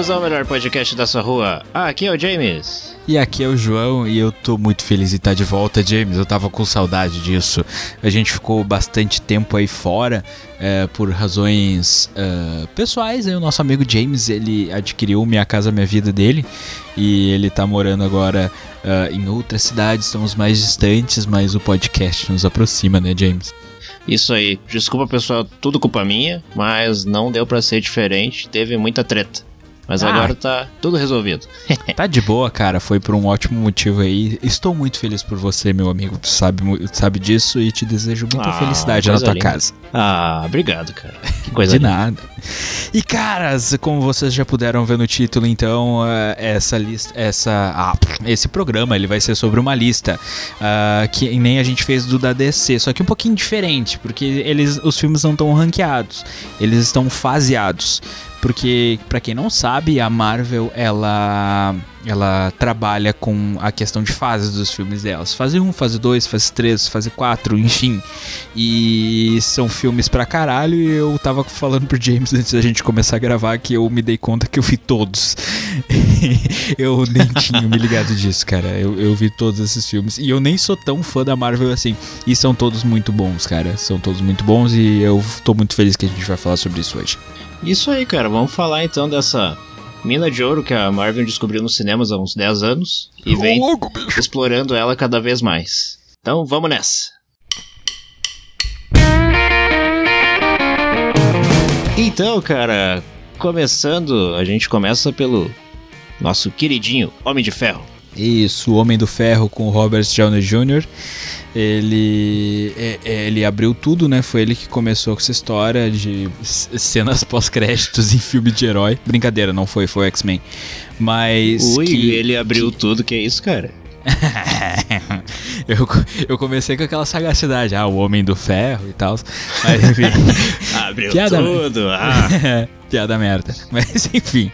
Bem-vindos ao melhor podcast da sua rua. Aqui é o James. E aqui é o João e eu tô muito feliz de estar de volta, James. Eu tava com saudade disso. A gente ficou bastante tempo aí fora é, por razões uh, pessoais. Aí o nosso amigo James ele adquiriu Minha Casa Minha Vida dele e ele tá morando agora uh, em outra cidade. Estamos mais distantes, mas o podcast nos aproxima, né, James? Isso aí. Desculpa, pessoal, tudo culpa minha, mas não deu para ser diferente, teve muita treta. Mas ah. agora tá tudo resolvido. tá de boa, cara. Foi por um ótimo motivo aí. Estou muito feliz por você, meu amigo. Tu sabe, sabe disso e te desejo muita ah, felicidade na tua linda. casa. Ah, obrigado, cara. Que coisa De linda. nada. E, caras, como vocês já puderam ver no título, então, uh, essa lista, essa, ah, esse programa, ele vai ser sobre uma lista uh, que nem a gente fez do da DC, só que um pouquinho diferente, porque eles, os filmes não estão ranqueados, eles estão faseados. Porque, para quem não sabe, a Marvel, ela ela trabalha com a questão de fases dos filmes delas. Fase 1, fase 2, fase 3, fase 4, enfim. E são filmes pra caralho e eu tava falando pro James antes da gente começar a gravar que eu me dei conta que eu vi todos. eu nem tinha me ligado disso, cara. Eu, eu vi todos esses filmes e eu nem sou tão fã da Marvel assim. E são todos muito bons, cara. São todos muito bons e eu tô muito feliz que a gente vai falar sobre isso hoje. Isso aí, cara. Vamos falar então dessa mina de ouro que a Marvel descobriu nos cinemas há uns 10 anos e vem explorando ela cada vez mais. Então vamos nessa. Então, cara, começando, a gente começa pelo nosso queridinho Homem de Ferro. Isso, o Homem do Ferro com o Robert Downey Jr. Ele, é, é, ele abriu tudo, né? Foi ele que começou com essa história de cenas pós-créditos em filme de herói. Brincadeira, não foi, foi o X-Men. Mas. Ui, que, ele abriu que... tudo, que é isso, cara? eu, eu comecei com aquela sagacidade, ah, o Homem do Ferro e tal. Mas enfim. Abriu piada, tudo, ah. piada merda. Mas enfim.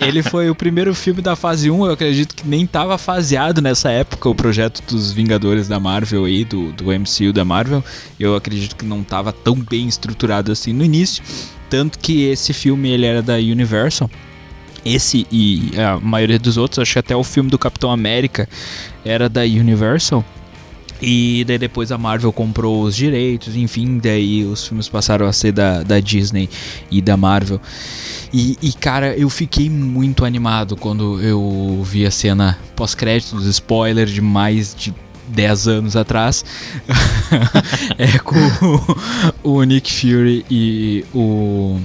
ele foi o primeiro filme da fase 1. Eu acredito que nem tava faseado nessa época o projeto dos Vingadores da Marvel aí, do, do MCU da Marvel. Eu acredito que não tava tão bem estruturado assim no início. Tanto que esse filme ele era da Universal esse e a maioria dos outros, acho que até o filme do Capitão América era da Universal. E daí depois a Marvel comprou os direitos, enfim, daí os filmes passaram a ser da, da Disney e da Marvel. E, e cara, eu fiquei muito animado quando eu vi a cena pós-créditos, spoiler de mais de 10 anos atrás. é com o, o Nick Fury e o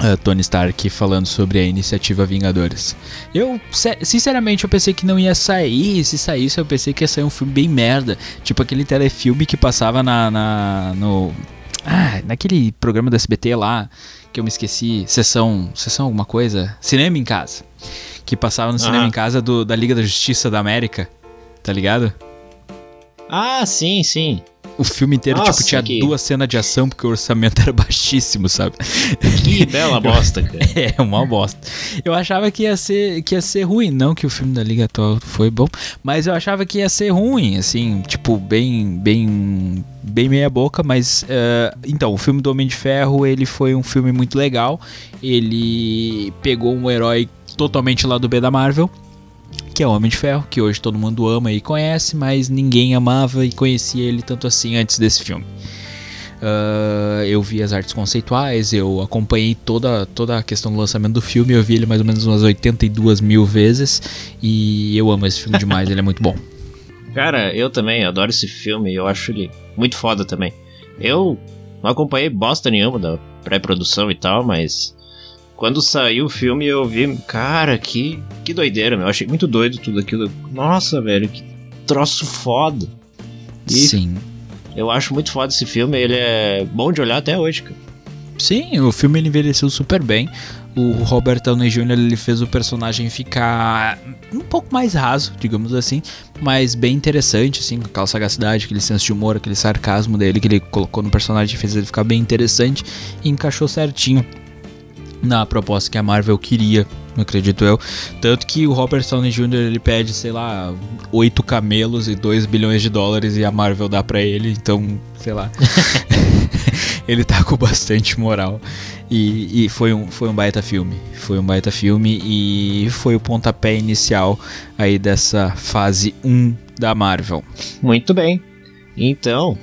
Uh, Tony Stark falando sobre a iniciativa Vingadores. Eu, sinceramente, eu pensei que não ia sair. Se saísse, eu pensei que ia sair um filme bem merda. Tipo aquele telefilme que passava na. na no, ah, naquele programa do SBT lá, que eu me esqueci. Sessão. Sessão alguma coisa? Cinema em casa. Que passava no cinema em casa do, da Liga da Justiça da América. Tá ligado? Ah, sim, sim. O filme inteiro, tipo, Nossa, tipo, tinha que... duas cenas de ação porque o orçamento era baixíssimo, sabe? Que bela bosta, cara. é, uma bosta. Eu achava que ia ser, que ia ser ruim. Não que o filme da Liga atual foi bom, mas eu achava que ia ser ruim, assim, tipo, bem, bem, bem meia boca, mas... Uh, então, o filme do Homem de Ferro, ele foi um filme muito legal. Ele pegou um herói totalmente lá do B da Marvel que é o Homem de Ferro, que hoje todo mundo ama e conhece, mas ninguém amava e conhecia ele tanto assim antes desse filme. Uh, eu vi as artes conceituais, eu acompanhei toda, toda a questão do lançamento do filme, eu vi ele mais ou menos umas 82 mil vezes e eu amo esse filme demais, ele é muito bom. Cara, eu também adoro esse filme, eu acho ele muito foda também. Eu não acompanhei bosta nenhuma da pré-produção e tal, mas quando saiu o filme, eu vi, cara, que, que doideira, meu. Eu achei muito doido tudo aquilo. Nossa, velho, que troço foda. E Sim. Eu acho muito foda esse filme, ele é bom de olhar até hoje, cara. Sim, o filme ele envelheceu super bem. O Robert Downey Jr. ele fez o personagem ficar um pouco mais raso, digamos assim, mas bem interessante, assim, com aquela sagacidade, aquele senso de humor, aquele sarcasmo dele que ele colocou no personagem, fez ele ficar bem interessante e encaixou certinho na proposta que a Marvel queria, acredito eu. Tanto que o Robert Downey Jr. ele pede, sei lá, 8 camelos e 2 bilhões de dólares e a Marvel dá para ele, então, sei lá. ele tá com bastante moral. E, e, foi, um, foi um baita filme. Foi um baita filme e foi o pontapé inicial aí dessa fase 1 da Marvel. Muito bem. Então,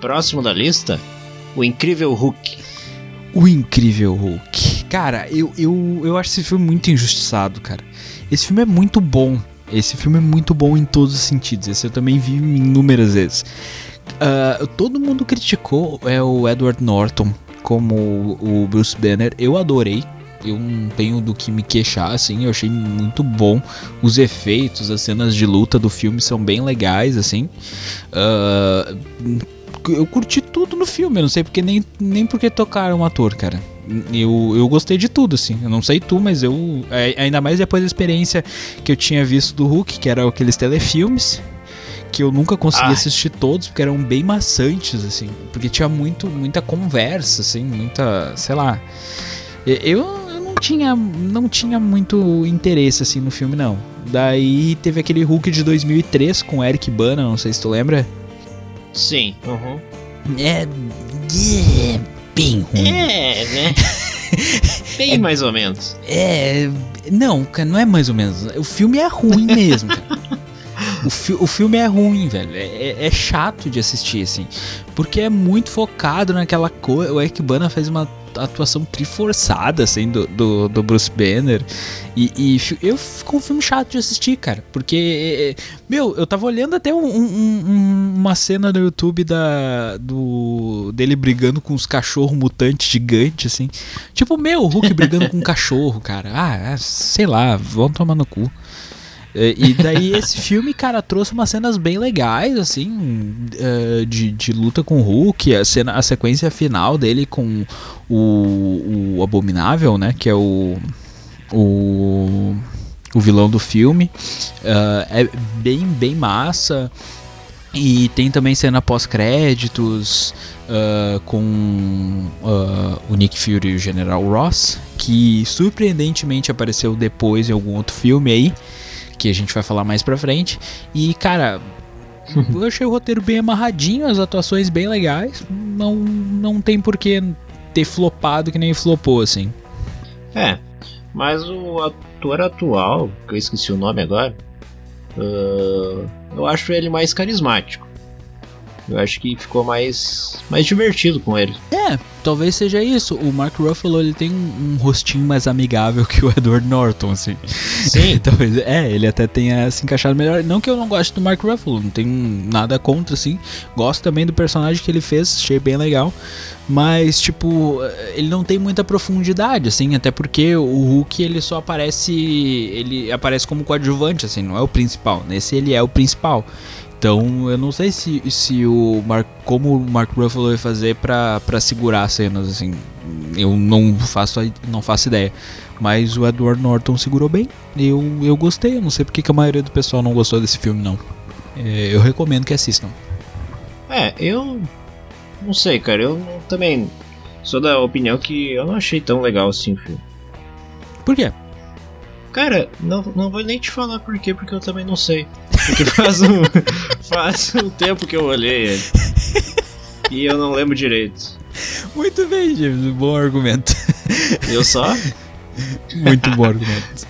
próximo da lista, o Incrível Hulk. O Incrível Hulk. Cara, eu, eu, eu acho esse filme muito injustiçado, cara. Esse filme é muito bom. Esse filme é muito bom em todos os sentidos. Esse eu também vi inúmeras vezes. Uh, todo mundo criticou é, o Edward Norton como o Bruce Banner. Eu adorei. Eu não tenho do que me queixar, assim. Eu achei muito bom. Os efeitos, as cenas de luta do filme são bem legais, assim. Uh, eu curti tudo no filme. Eu não sei porque nem, nem porque tocaram um ator, cara. Eu, eu gostei de tudo, assim. Eu não sei tu, mas eu. É, ainda mais depois da experiência que eu tinha visto do Hulk, que era aqueles telefilmes que eu nunca consegui ah. assistir todos, porque eram bem maçantes, assim. Porque tinha muito, muita conversa, assim, muita. sei lá. Eu, eu não tinha. não tinha muito interesse, assim, no filme, não. Daí teve aquele Hulk de 2003 com Eric Bana, não sei se tu lembra. Sim. Uhum. É. é bem ruim. É, né? bem é, mais ou menos. É. Não, não é mais ou menos. O filme é ruim mesmo, cara. o, fi o filme é ruim, velho. É, é, é, chato de assistir, assim. Porque é muito focado naquela coisa. O Eric Bana fez uma atuação triforçada, assim, do, do, do Bruce Banner. E, e, eu ficou um filme chato de assistir, cara. Porque, é, é, meu, eu tava olhando até um, um, uma cena no YouTube da, do, dele brigando com os cachorros mutantes gigantes, assim. Tipo, meu, o Hulk brigando com um cachorro, cara. Ah, sei lá, vão tomar no cu. É, e daí esse filme, cara, trouxe umas cenas bem legais, assim, é, de, de luta com o Hulk, a, cena, a sequência final dele com o, o Abominável, né, que é o, o, o vilão do filme, uh, é bem, bem massa. E tem também cena pós-créditos uh, com uh, o Nick Fury e o General Ross, que surpreendentemente apareceu depois em algum outro filme aí que a gente vai falar mais pra frente. E, cara, eu achei o roteiro bem amarradinho, as atuações bem legais. Não, não tem por que ter flopado que nem flopou, assim. É, mas o ator atual, que eu esqueci o nome agora, uh, eu acho ele mais carismático. Eu acho que ficou mais, mais divertido com ele. É, talvez seja isso. O Mark Ruffalo ele tem um, um rostinho mais amigável que o Edward Norton, assim. Sim. talvez, é, ele até tenha se encaixado melhor. Não que eu não goste do Mark Ruffalo, não tenho nada contra, assim. Gosto também do personagem que ele fez, achei bem legal. Mas, tipo, ele não tem muita profundidade, assim, até porque o Hulk ele só aparece. Ele aparece como coadjuvante, assim, não é o principal. Nesse ele é o principal. Então eu não sei se, se o Mark, como o Mark Ruffalo vai fazer para segurar as cenas assim. Eu não faço não faço ideia. Mas o Edward Norton segurou bem. Eu, eu gostei. Eu não sei porque que a maioria do pessoal não gostou desse filme não. É, eu recomendo que assistam. É, eu não sei, cara. Eu também sou da opinião que eu não achei tão legal assim o filme. Por quê? Cara, não, não vou nem te falar por quê, porque eu também não sei. Porque faz um, faz um tempo que eu olhei ele. E eu não lembro direito. Muito bem, James. Bom argumento. Eu só? Muito bom argumento.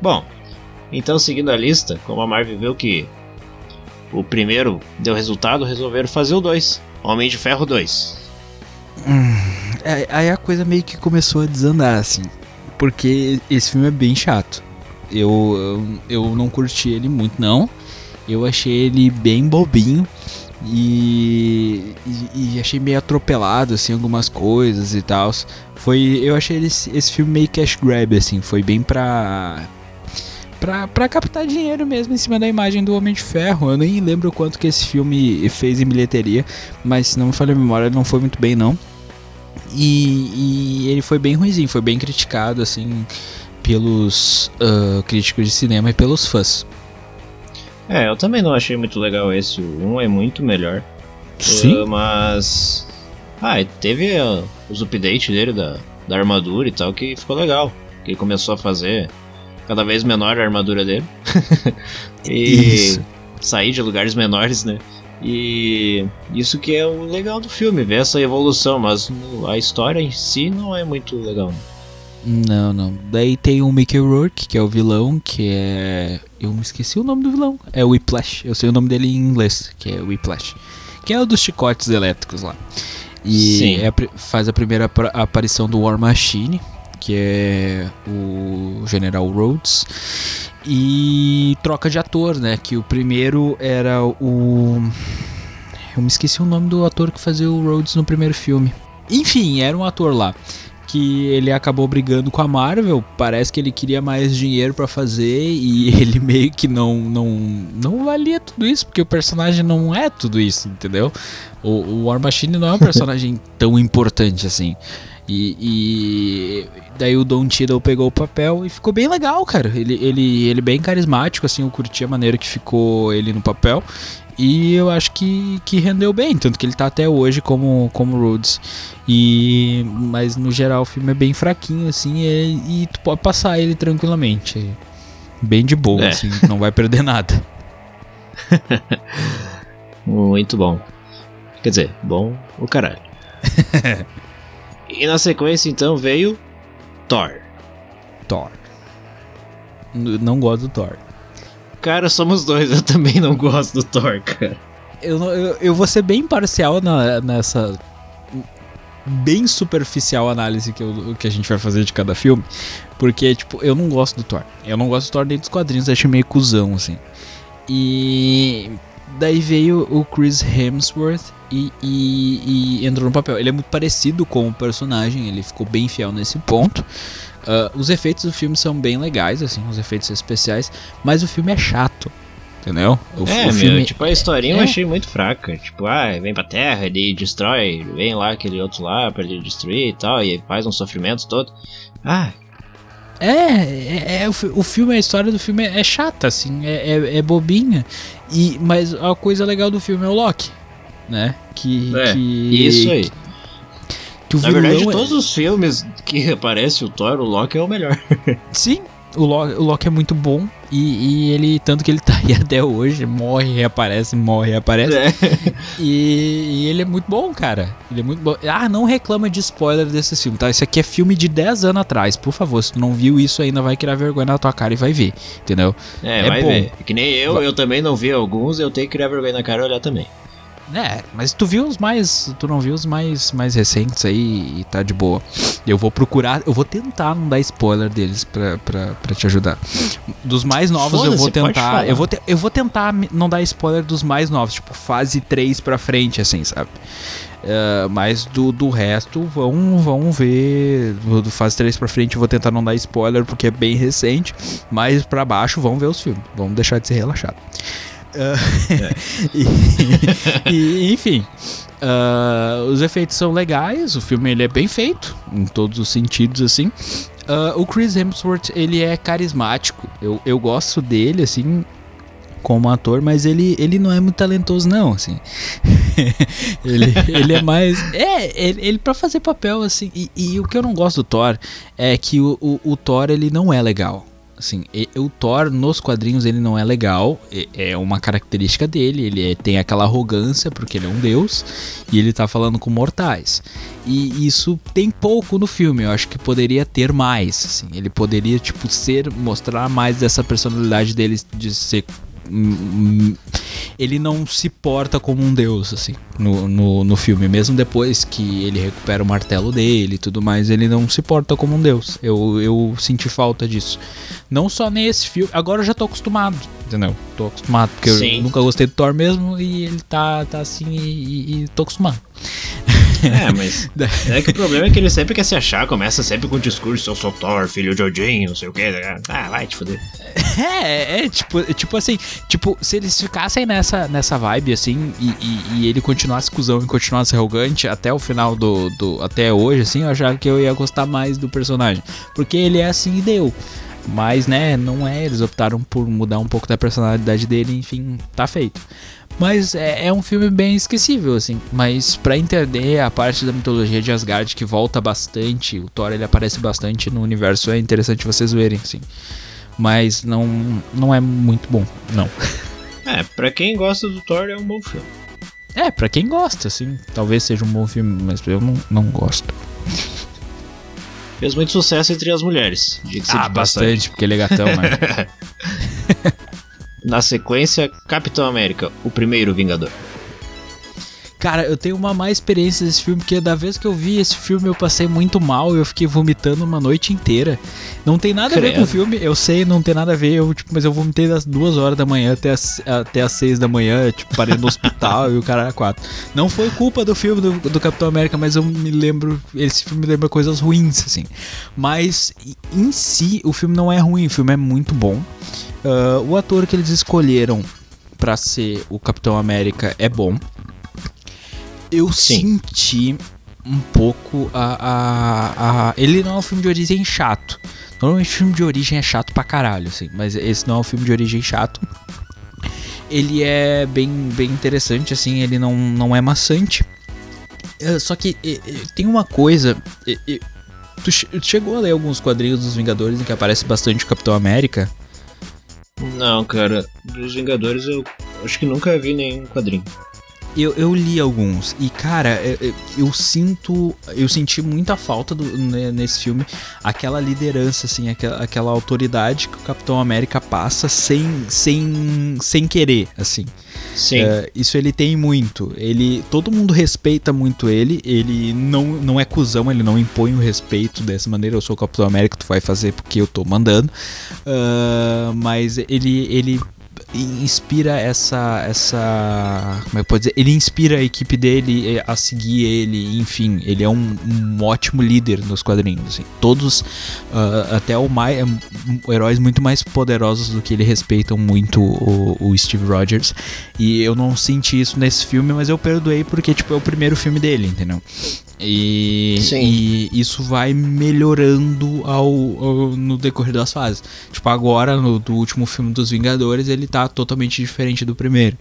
Bom, então seguindo a lista, como a Marvel viu que o primeiro deu resultado, resolveram fazer o 2. Homem de Ferro 2. Hum, aí a coisa meio que começou a desandar, assim porque esse filme é bem chato. Eu, eu, não curti ele muito, não. Eu achei ele bem bobinho. E, e, e, achei meio atropelado assim algumas coisas e tal. Foi, eu achei esse, esse filme meio cash grab assim, foi bem pra pra, pra captar dinheiro mesmo em cima da imagem do Homem de Ferro. Eu nem lembro quanto que esse filme fez em bilheteria, mas se não me falha a memória, não foi muito bem não. E, e, ele foi bem ruimzinho, foi bem criticado, assim, pelos uh, críticos de cinema e pelos fãs. É, eu também não achei muito legal esse. O 1 é muito melhor. Sim. Uh, mas. Ah, teve uh, os updates dele da, da armadura e tal que ficou legal. Que ele começou a fazer cada vez menor a armadura dele. e Isso. sair de lugares menores, né? E isso que é o legal do filme, ver essa evolução, mas a história em si não é muito legal. Não, não. Daí tem o Mickey Rourke, que é o vilão, que é. Eu me esqueci o nome do vilão. É o Whiplash. Eu sei o nome dele em inglês, que é Whiplash. Que é o dos chicotes elétricos lá. E é, faz a primeira aparição do War Machine, que é o General Rhodes. E troca de ator, né? Que o primeiro era o. Eu me esqueci o nome do ator que fazia o Rhodes no primeiro filme. Enfim, era um ator lá que ele acabou brigando com a Marvel. Parece que ele queria mais dinheiro para fazer e ele meio que não, não, não valia tudo isso, porque o personagem não é tudo isso, entendeu? O, o War Machine não é um personagem tão importante assim. E, e, daí o Don Tiddle pegou o papel e ficou bem legal, cara. Ele, ele, ele bem carismático, assim, eu curti a maneira que ficou ele no papel. E eu acho que, que rendeu bem, tanto que ele tá até hoje como, como Rhodes. E, mas no geral o filme é bem fraquinho, assim, e, e tu pode passar ele tranquilamente. Bem de boa, é. assim, não vai perder nada. Muito bom. Quer dizer, bom o caralho. e na sequência então veio Thor. Thor. Não gosto do Thor. Cara, somos dois, eu também não gosto do Thor, cara. Eu, eu, eu vou ser bem parcial na, nessa bem superficial análise que, eu, que a gente vai fazer de cada filme. Porque, tipo, eu não gosto do Thor. Eu não gosto do Thor nem dos quadrinhos, acho meio cuzão, assim. E daí veio o Chris Hemsworth e, e, e, entrou no papel. Ele é muito parecido com o personagem, ele ficou bem fiel nesse ponto. Uh, os efeitos do filme são bem legais, assim, os efeitos especiais, mas o filme é chato. Entendeu? O, é, o filme... meu, tipo, a historinha é. eu achei muito fraca. Tipo, ah, vem pra terra, ele destrói, vem lá aquele outro lá pra ele destruir e tal, e faz um sofrimento todo. Ah. É, é, é o, filme, a história do filme é, é chata, assim, é, é, é, bobinha. E, mas a coisa legal do filme é o Loki, né? Que. É, que isso aí. Que, que Na verdade, de todos os filmes que aparece o Thor, o Loki é o melhor. Sim, o Loki, o Loki é muito bom e, e, ele, tanto que ele tá aí até hoje, morre, reaparece, morre, reaparece. É. E, e, ele é muito bom, cara. Ele é muito bom. Ah, não reclama de spoiler desse filme, tá? Isso aqui é filme de 10 anos atrás, por favor. Se tu não viu isso ainda, vai criar vergonha na tua cara e vai ver, entendeu? É, é vai bom. ver. Que nem eu, vai. eu também não vi alguns, eu tenho que criar vergonha na cara e olhar também. É, mas tu viu os mais. Tu não viu os mais, mais recentes aí e tá de boa. Eu vou procurar, eu vou tentar não dar spoiler deles pra, pra, pra te ajudar. Dos mais novos eu vou tentar. Eu vou, te, eu vou tentar não dar spoiler dos mais novos, tipo fase 3 pra frente, assim, sabe? Uh, mas do, do resto, vão, vão ver. Do fase 3 pra frente eu vou tentar não dar spoiler porque é bem recente. Mas pra baixo, vão ver os filmes. Vamos deixar de ser relaxado. Uh, é. e, e, enfim, uh, os efeitos são legais, o filme ele é bem feito, em todos os sentidos, assim. Uh, o Chris Hemsworth, ele é carismático, eu, eu gosto dele, assim, como ator, mas ele, ele não é muito talentoso, não, assim. ele, ele é mais. É, ele, ele para fazer papel, assim. E, e, o que eu não gosto do Thor é que o, o, o Thor, ele não é legal. Assim, o Thor nos quadrinhos ele não é legal, é uma característica dele, ele é, tem aquela arrogância porque ele é um deus e ele tá falando com mortais. E isso tem pouco no filme, eu acho que poderia ter mais, assim, ele poderia tipo ser mostrar mais dessa personalidade dele de ser ele não se porta como um deus, assim, no, no, no, filme. Mesmo depois que ele recupera o martelo dele e tudo mais, ele não se porta como um deus. Eu, eu senti falta disso. Não só nesse filme, agora eu já tô acostumado, entendeu? Tô acostumado, porque Sim. eu nunca gostei do Thor mesmo e ele tá, tá assim e, e, e tô acostumado. É, mas. é que o problema é que ele sempre quer se achar, começa sempre com o discurso: eu sou Thor, filho de Odin, não sei o que. Ah, vai te foder. É, é, tipo, é, tipo assim, tipo, se eles ficassem nessa, nessa vibe assim e, e, e, ele continuasse cuzão e continuasse arrogante até o final do, do. até hoje, assim, eu achava que eu ia gostar mais do personagem. Porque ele é assim e deu. Mas, né, não é, eles optaram por mudar um pouco da personalidade dele, enfim, tá feito. Mas é, é, um filme bem esquecível, assim. Mas para entender a parte da mitologia de Asgard que volta bastante, o Thor ele aparece bastante no universo, é interessante vocês verem, assim. Mas não, não é muito bom, não. É, pra quem gosta do Thor é um bom filme. É, pra quem gosta, assim. Talvez seja um bom filme, mas eu não, não gosto. Fez muito sucesso entre as mulheres. Ah, bastante, porque ele é gatão, né? Na sequência, Capitão América, o primeiro Vingador. Cara, eu tenho uma má experiência desse filme, porque da vez que eu vi esse filme eu passei muito mal, eu fiquei vomitando uma noite inteira. Não tem nada Credo. a ver com o filme, eu sei, não tem nada a ver, eu, tipo, mas eu vomitei das duas horas da manhã até as, até as seis da manhã, tipo, parei no hospital e o cara era quatro. Não foi culpa do filme do, do Capitão América, mas eu me lembro, esse filme me lembra coisas ruins, assim. Mas em si, o filme não é ruim, o filme é muito bom. Uh, o ator que eles escolheram para ser o Capitão América é bom eu Sim. senti um pouco a, a, a, Ele não é um filme de origem chato. Normalmente filme de origem é chato pra caralho, assim. Mas esse não é um filme de origem chato. Ele é bem, bem interessante, assim. Ele não, não é maçante. É, só que tem uma coisa. Tu chegou a ler alguns quadrinhos dos Vingadores em que aparece bastante o Capitão América? Não, cara. Dos Vingadores eu acho que nunca vi nenhum quadrinho. Eu, eu li alguns e cara, eu, eu, sinto, eu senti muita falta do, né, nesse filme aquela liderança assim, aquela, aquela autoridade que o Capitão América passa sem sem sem querer, assim. Sim. Uh, isso ele tem muito. Ele, todo mundo respeita muito ele. Ele não, não é cuzão, ele não impõe o respeito dessa maneira. Eu sou o Capitão América, tu vai fazer porque eu tô mandando. Uh, mas ele, ele inspira essa essa como é que pode dizer? Ele inspira a equipe dele eh, a seguir ele enfim ele é um, um ótimo líder nos quadrinhos assim. todos uh, até o mais um, heróis muito mais poderosos do que ele respeitam muito o, o, Steve Rogers. E eu não senti isso nesse filme mas eu perdoei porque tipo é o primeiro filme dele entendeu e, e, isso vai melhorando ao, ao, no decorrer das fases. Tipo, agora, no do último filme dos Vingadores, ele tá totalmente diferente do primeiro.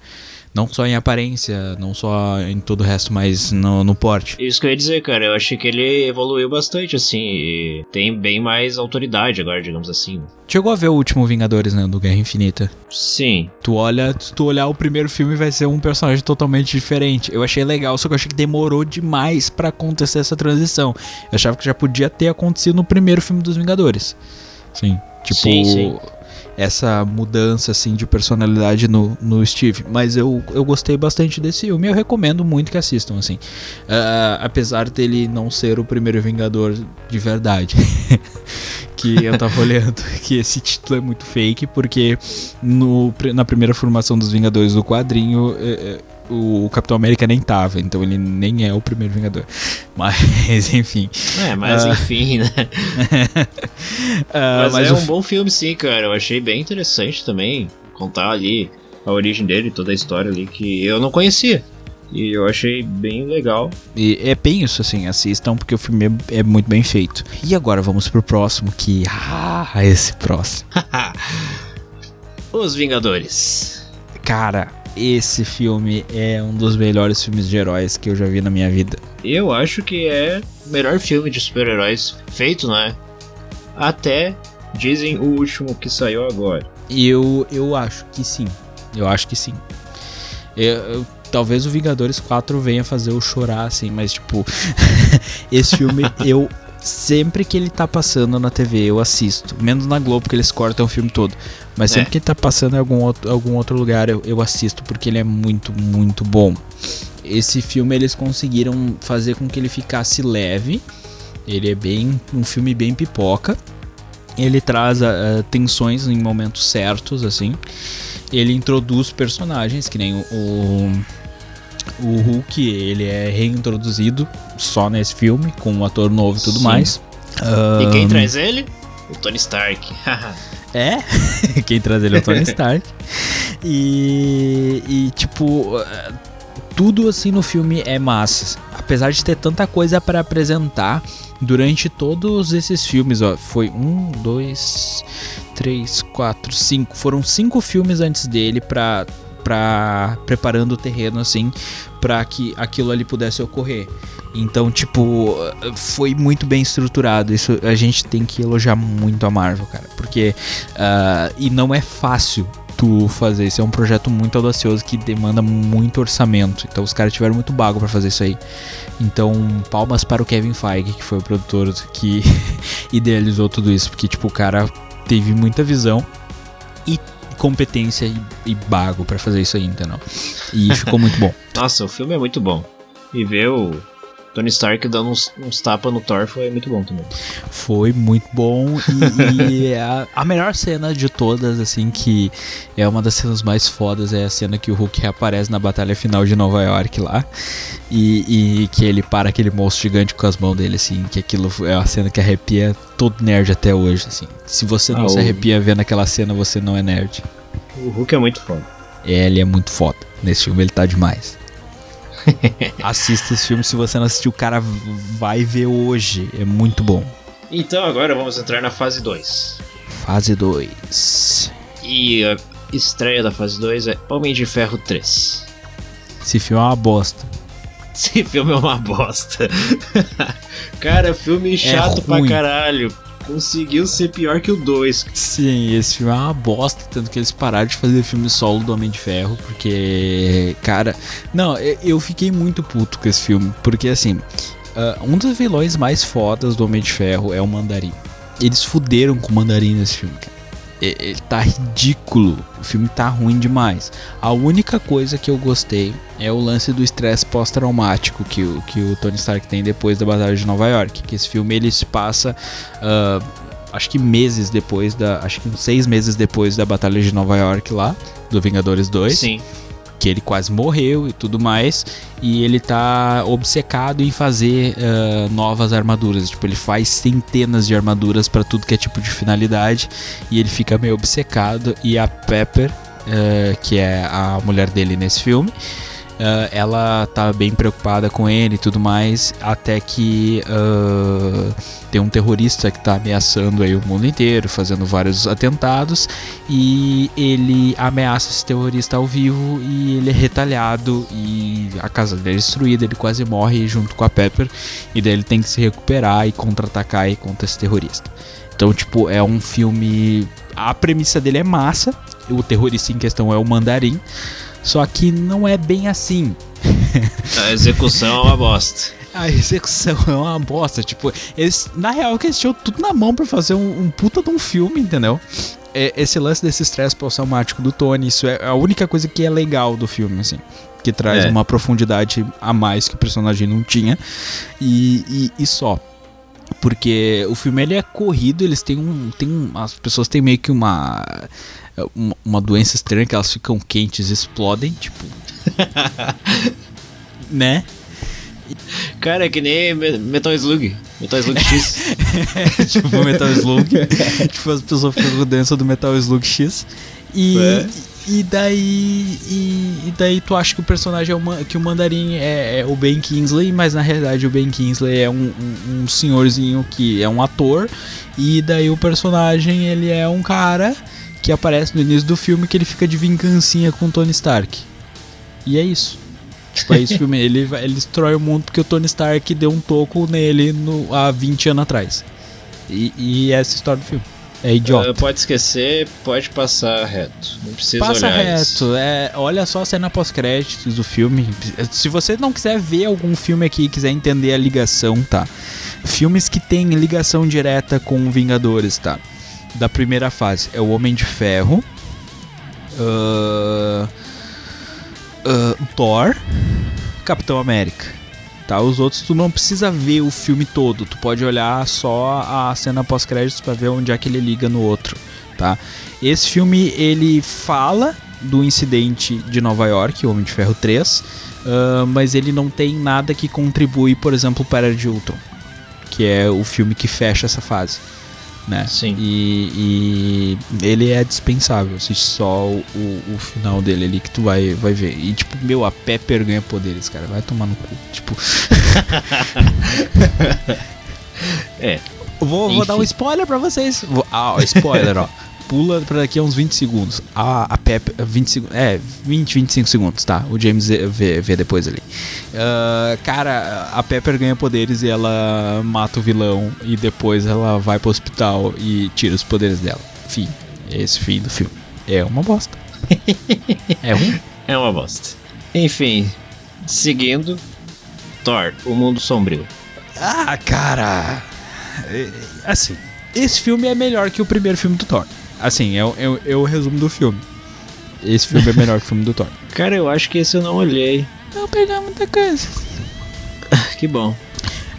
Não só em aparência, não só em todo o resto, mas no, no porte. Isso que eu ia dizer, cara. Eu achei que ele evoluiu bastante, assim. E tem bem mais autoridade agora, digamos assim. Chegou a ver o último Vingadores, né? Do Guerra Infinita. Sim. Tu olha, se tu olhar o primeiro filme, vai ser um personagem totalmente diferente. Eu achei legal, só que eu achei que demorou demais para acontecer essa transição. Eu achava que já podia ter acontecido no primeiro filme dos Vingadores. Sim. Tipo. Sim, sim essa mudança assim de personalidade no, no Steve. Mas eu, eu gostei bastante desse filme. Eu recomendo muito que assistam assim, uh, apesar dele não ser o primeiro Vingador de verdade. que eu tava olhando que esse título é muito fake porque no, na primeira formação dos Vingadores do quadrinho é o Capitão América nem tava, então ele nem é o primeiro Vingador. Mas, enfim. É, mas uh... enfim, né? uh, mas, mas, é um bom filme, sim, cara. Eu achei bem interessante também contar ali a origem dele, toda a história ali que eu não conhecia. E eu achei bem legal. E é bem isso, assim, assistam, porque o filme é, é muito bem feito. E agora vamos pro próximo, que. Ah, esse próximo. Os Vingadores. Cara, esse filme é um dos melhores filmes de heróis que eu já vi na minha vida. Eu acho que é o melhor filme de super-heróis feito, né? Até dizem o último que saiu agora. Eu, eu acho que sim. Eu acho que sim. Eu, eu, talvez o Vingadores 4 venha fazer eu chorar, assim, mas tipo, esse filme eu sempre que ele tá passando na TV eu assisto. Menos na Globo, porque eles cortam o filme todo. Mas sempre é. que ele tá passando em algum outro, algum outro lugar eu, eu assisto, porque ele é muito, muito bom. Esse filme eles conseguiram fazer com que ele ficasse leve. Ele é bem um filme bem pipoca. Ele traz uh, tensões em momentos certos, assim. Ele introduz personagens, que nem o, o o Hulk, ele é reintroduzido só nesse filme, com um ator novo e tudo Sim. mais. E quem traz ele? O Tony Stark. é, quem traz ele é o Tony Stark. E, e tipo, tudo assim no filme é massa. Apesar de ter tanta coisa para apresentar durante todos esses filmes, ó, foi um, dois, três, quatro, cinco. Foram cinco filmes antes dele para para preparando o terreno assim para que aquilo ali pudesse ocorrer. Então, tipo, foi muito bem estruturado. Isso a gente tem que elogiar muito a Marvel, cara, porque uh, e não é fácil tu fazer. Isso é um projeto muito audacioso que demanda muito orçamento. Então os caras tiveram muito bago para fazer isso aí. Então, palmas para o Kevin Feige, que foi o produtor que idealizou tudo isso, porque tipo, o cara teve muita visão e competência e, e bago para fazer isso aí, entendeu? E ficou muito bom. Nossa, o filme é muito bom. E ver o Tony Stark dando uns, uns tapas no Thor foi muito bom também. Foi muito bom e, e a, a, melhor cena de todas, assim, que é uma das cenas mais fodas, é a cena que o Hulk reaparece na batalha final de Nova York lá e, e que ele para aquele monstro gigante com as mãos dele, assim, que aquilo é uma cena que arrepia todo nerd até hoje, assim. Se você não ah, se arrepia o... vendo aquela cena, você não é nerd. O Hulk é muito foda. É, ele é muito foda. Nesse filme ele tá demais. Assista esse filme se você não assistiu, o cara vai ver hoje. É muito bom. Então agora vamos entrar na fase 2. Fase 2. E a estreia da fase 2 é Homem de Ferro 3. Esse filme é uma bosta. Esse filme é uma bosta. cara, filme é chato é pra caralho conseguiu ser pior que o 2. Sim, esse filme é uma bosta, tanto que eles pararam de fazer filme solo do Homem de Ferro, porque, cara, não, eu fiquei muito puto com esse filme, porque assim, uh, um dos vilões mais fodas do Homem de Ferro é o Mandarim. Eles fuderam com o Mandarim nesse filme, cara ele tá ridículo. O filme tá ruim demais. A única coisa que eu gostei é o lance do estresse pós-traumático que, o, que o Tony Stark tem depois da Batalha de Nova York. Que esse filme ele se passa. Uh, acho que meses depois da. Acho que seis meses depois da Batalha de Nova York lá, do Vingadores 2. Sim que ele quase morreu e tudo mais, e ele tá obcecado em fazer uh, novas armaduras. Tipo, ele faz centenas de armaduras para tudo que é tipo de finalidade, e ele fica meio obcecado. E a Pepper, uh, que é a mulher dele nesse filme, uh, ela tá bem preocupada com ele e tudo mais, até que uh, tem um terrorista que tá ameaçando aí o mundo inteiro, fazendo vários atentados, e ele ameaça esse terrorista ao vivo e ele é retalhado e a casa dele é destruída, ele quase morre junto com a Pepper, e daí ele tem que se recuperar e contra-atacar contra esse terrorista. Então, tipo, é um filme. A premissa dele é massa. O terrorista em questão é o Mandarim. Só que não é bem assim. A execução é uma bosta. A execução é uma bosta. Tipo, eles, na real, que eles tinham tudo na mão para fazer um, um, puta de um filme, entendeu? É, esse lance desse estresse pós-traumático do Tony, isso é a única coisa que é legal do filme, assim. Que traz é. uma profundidade a mais que o personagem não tinha. E, e, e só porque o filme ele é corrido, eles têm um, tem um, as pessoas têm meio que uma uma, uma doença estranha que elas ficam quentes, explodem, tipo. né? Cara, é que nem Metal Slug. Metal Slug X. tipo, Metal Slug. tipo, as pessoas ficam com doença do Metal Slug X. E, é. e daí. E, e, daí tu acha que o personagem é uma, que o Mandarim é, é, o Ben Kingsley, mas na realidade o Ben Kingsley é um, um, um senhorzinho que é um ator. E daí o personagem ele é um cara que aparece no início do filme que ele fica de vingancinha com o Tony Stark. E é isso. Tipo, é isso filme. Ele, ele destrói o mundo porque o Tony Stark deu um toco nele no, há 20 anos atrás. E, e essa é a história do filme. É idiota. Uh, pode esquecer, pode passar reto. Não precisa Passa olhar reto. Isso. É, olha só a cena pós-créditos do filme. Se você não quiser ver algum filme aqui e quiser entender a ligação, tá? Filmes que tem ligação direta com Vingadores, tá? Da primeira fase é o Homem de Ferro, uh, uh, Thor, Capitão América. Tá? Os outros tu não precisa ver o filme todo, tu pode olhar só a cena pós-créditos para ver onde é que ele liga no outro. Tá? Esse filme ele fala do incidente de Nova York, Homem de Ferro 3, uh, mas ele não tem nada que contribui, por exemplo, para de Ultron, que é o filme que fecha essa fase né? Sim. E, e ele é dispensável, assiste só o, o, final dele ali que tu vai, vai ver. E tipo, meu, a Pepper ganha poderes, cara. Vai tomar no cu. Tipo. é. Vou, vou dar um spoiler pra vocês. Vou, ah, spoiler, ó pula para daqui a uns 20 segundos. A, a Pep, 20 é, 20, 25 segundos, tá? O James vê, vê depois ali. Uh, cara, a Pepper ganha poderes e ela mata o vilão e depois ela vai pro hospital e tira os poderes dela. Fim. Esse fim do filme. É uma bosta. é ruim? É uma bosta. Enfim, seguindo, Thor, O Mundo Sombrio. Ah, cara. É, assim, esse filme é melhor que o primeiro filme do Thor. Assim, é, é, é o resumo do filme. Esse filme é melhor que o filme do Thor. Cara, eu acho que esse eu não olhei. Não pegar muita coisa. que bom.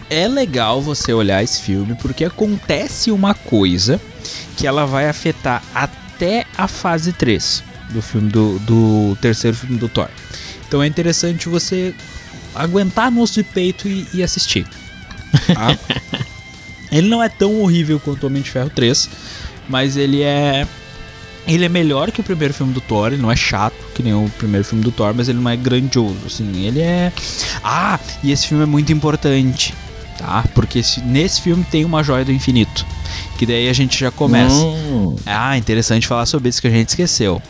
É legal você olhar esse filme porque acontece uma coisa que ela vai afetar até a fase 3 do filme do, do terceiro filme do Thor. Então é interessante você aguentar nosso de peito e, e assistir. Tá? ele não é tão horrível quanto o Homem de Ferro 3, mas ele é ele é melhor que o primeiro filme do Thor, ele não é chato que nem o primeiro filme do Thor, mas ele não é grandioso, assim, ele é... Ah, e esse filme é muito importante, tá? Porque esse, nesse filme tem uma joia do infinito, que daí a gente já começa. Hum. Ah, interessante falar sobre isso que a gente esqueceu.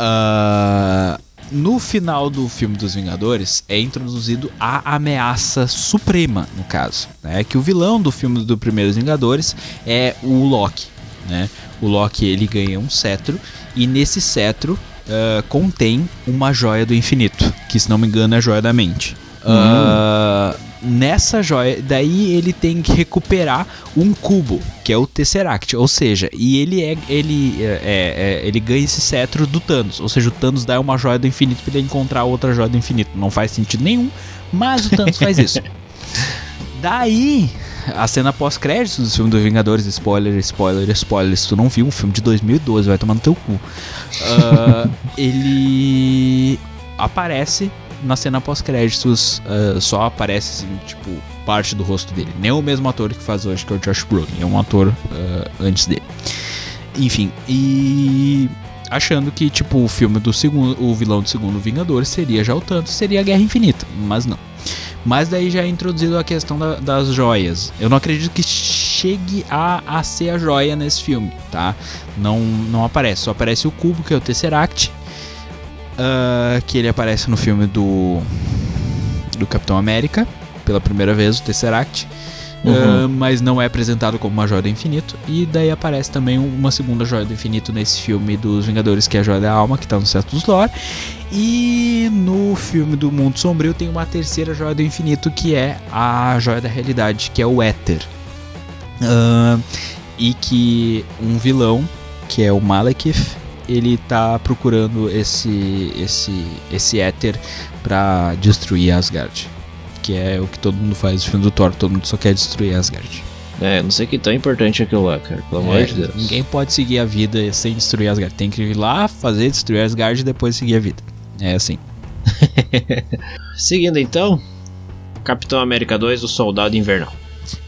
Uh, no final do filme dos Vingadores é introduzido a ameaça suprema, no caso, né? Que o vilão do filme do Primeiros Vingadores é o Loki, né? O Loki ele ganha um cetro e nesse cetro uh, contém uma joia do infinito, que se não me engano é a joia da mente. Uh, nessa joia, daí ele tem que recuperar um cubo, que é o Tesseract, ou seja, e ele é ele é, é, é ele ganha esse cetro do Thanos, ou seja, o Thanos dá uma joia do infinito para ele encontrar outra joia do infinito. Não faz sentido nenhum, mas o Thanos faz isso. Daí, a cena pós-créditos do filme dos Vingadores, spoiler, spoiler, spoiler, se tu não viu um filme de 2012, vai tomar no teu cu. Uh, ele aparece na cena pós-créditos uh, só aparece assim, tipo, parte do rosto dele. Nem o mesmo ator que faz hoje, que é o Josh Brolin, é um ator uh, antes dele. Enfim, e achando que tipo o filme do segundo, o vilão do segundo Vingador seria já o tanto, seria a Guerra Infinita, mas não. Mas daí já é introduzido a questão da, das joias. Eu não acredito que chegue a, a ser a joia nesse filme, tá? Não, não aparece, só aparece o cubo que é o Tesseract uh, que ele aparece no filme do do Capitão América pela primeira vez, o Tesseract. Uhum. Uh, mas não é apresentado como uma joia do infinito. E daí aparece também uma segunda joia do infinito nesse filme dos Vingadores, que é a joia da alma, que está no certo dos lore. E no filme do Mundo Sombrio tem uma terceira joia do infinito, que é a joia da realidade, que é o Éter. Uh, e que um vilão, que é o Malekith, ele tá procurando esse esse esse éter para destruir Asgard, que é o que todo mundo faz no filme do Thor, todo mundo só quer destruir Asgard. É, não sei que tão importante é aquilo lá, cara, pelo é, amor de Deus. Ninguém pode seguir a vida sem destruir Asgard. Tem que ir lá, fazer, destruir Asgard e depois seguir a vida. É assim. Seguindo então, Capitão América 2, O Soldado Invernal.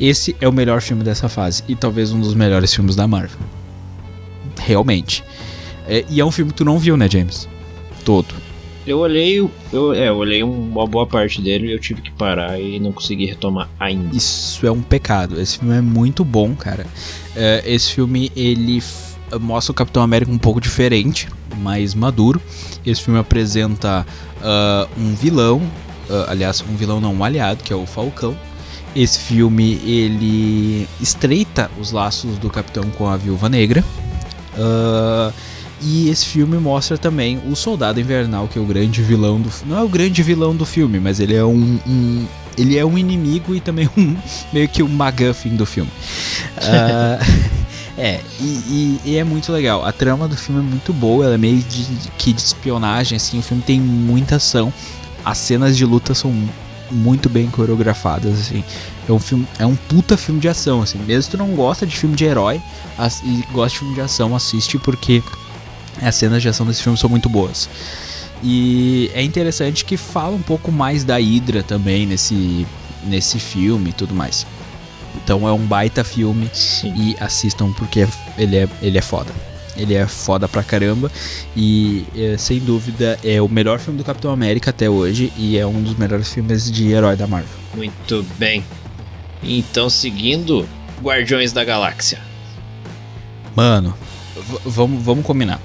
Esse é o melhor filme dessa fase e talvez um dos melhores filmes da Marvel. Realmente. É, e é um filme que tu não viu, né, James? Todo. Eu olhei, eu, é, eu olhei uma boa parte dele e eu tive que parar e não consegui retomar ainda. Isso é um pecado. Esse filme é muito bom, cara. É, esse filme ele mostra o Capitão América um pouco diferente, mais maduro. Esse filme apresenta uh, um vilão, uh, aliás, um vilão não um aliado, que é o Falcão. Esse filme ele estreita os laços do Capitão com a Viúva Negra. Uh, e esse filme mostra também o Soldado Invernal, que é o grande vilão do Não é o grande vilão do filme, mas ele é um, um ele é um inimigo e também um meio que um MacGuffin do filme. Uh, é, e, e, e, é muito legal. A trama do filme é muito boa, ela é meio de, que de espionagem, assim, o filme tem muita ação. As cenas de luta são muito bem coreografadas, assim. É um filme, é um puta filme de ação, assim. Mesmo se tu não gosta de filme de herói e gosta de filme de ação, assiste porque as cenas de ação desse filme são muito boas. E é interessante que fala um pouco mais da Hydra também nesse, nesse filme e tudo mais. Então é um baita filme Sim. e assistam porque ele é, ele é foda. Ele é foda pra caramba e é, sem dúvida é o melhor filme do Capitão América até hoje e é um dos melhores filmes de herói da Marvel. Muito bem. Então seguindo Guardiões da Galáxia. Mano, vamos, vamos combinar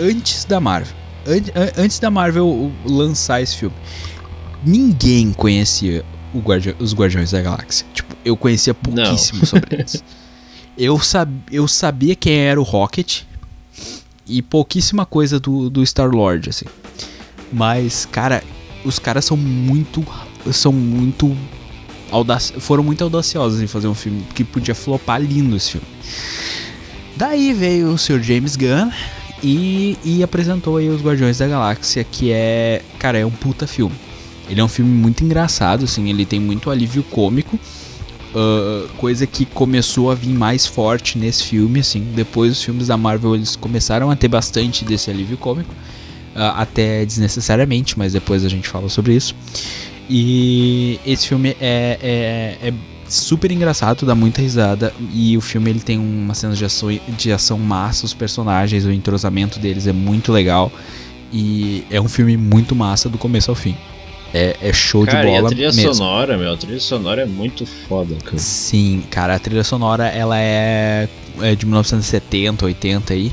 antes da Marvel. An antes da Marvel lançar esse filme, ninguém conhecia Guardi os Guardiões da Galáxia. Tipo, eu conhecia pouquíssimo Não. sobre eles. Eu, sab eu sabia quem era o Rocket. e pouquíssima coisa do, do Star-Lord, assim. Mas, cara, os caras são muito. São muito. Audaci foram muito audaciosos em fazer um filme que podia flopar lindo esse filme. Daí veio o Sr. James Gunn e, e apresentou aí os Guardiões da Galáxia, que é. Cara, é um puta filme. Ele é um filme muito engraçado, assim, ele tem muito alívio cômico. Uh, coisa que começou a vir mais forte nesse filme, assim. Depois os filmes da Marvel eles começaram a ter bastante desse alívio cômico, uh, até desnecessariamente, mas depois a gente fala sobre isso. E esse filme é, é, é super engraçado, dá muita risada e o filme ele tem uma cena de ação, de ação massa, os personagens, o entrosamento deles é muito legal e é um filme muito massa do começo ao fim. É, é show cara, de bola e a trilha mesmo. sonora, meu, a trilha sonora é muito foda, cara. Sim, cara, a trilha sonora ela é, é de 1970, 80 aí.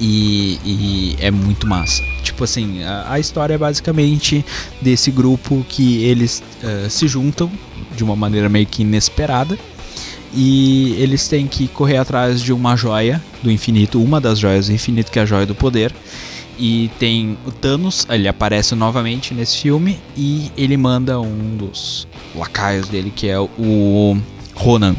E, e, é muito massa. Tipo assim, a, a, história é basicamente desse grupo que eles uh, se juntam de uma maneira meio que inesperada e eles têm que correr atrás de uma joia do infinito, uma das joias do infinito que é a joia do poder. E tem o Thanos, ele aparece novamente nesse filme e ele manda um dos lacaios dele que é o Ronan.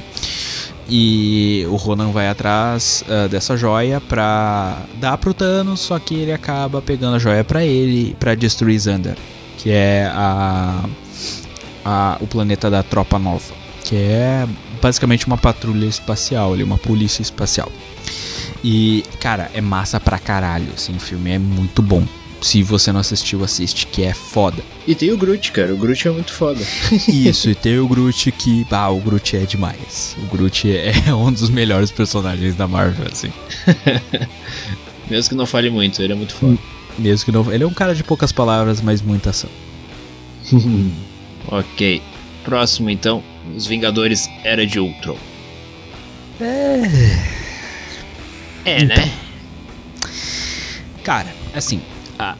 E o Ronan vai atrás uh, dessa joia pra dar pro Thanos, só que ele acaba pegando a joia pra ele pra destruir Xander, que é a, a, o planeta da Tropa Nova, que é basicamente uma patrulha espacial, uma polícia espacial. E, cara, é massa pra caralho, assim, o filme é muito bom. Se você não assistiu, assiste, que é foda. E tem o Groot, cara, o Groot é muito foda. Isso, e tem o Groot que, ah, o Groot é demais. O Groot é um dos melhores personagens da Marvel, assim. Mesmo que não fale muito, ele é muito foda. Mesmo que não. Ele é um cara de poucas palavras, mas muita ação. ok. Próximo, então, Os Vingadores Era de Ultron. É. É, né? Cara, assim, a,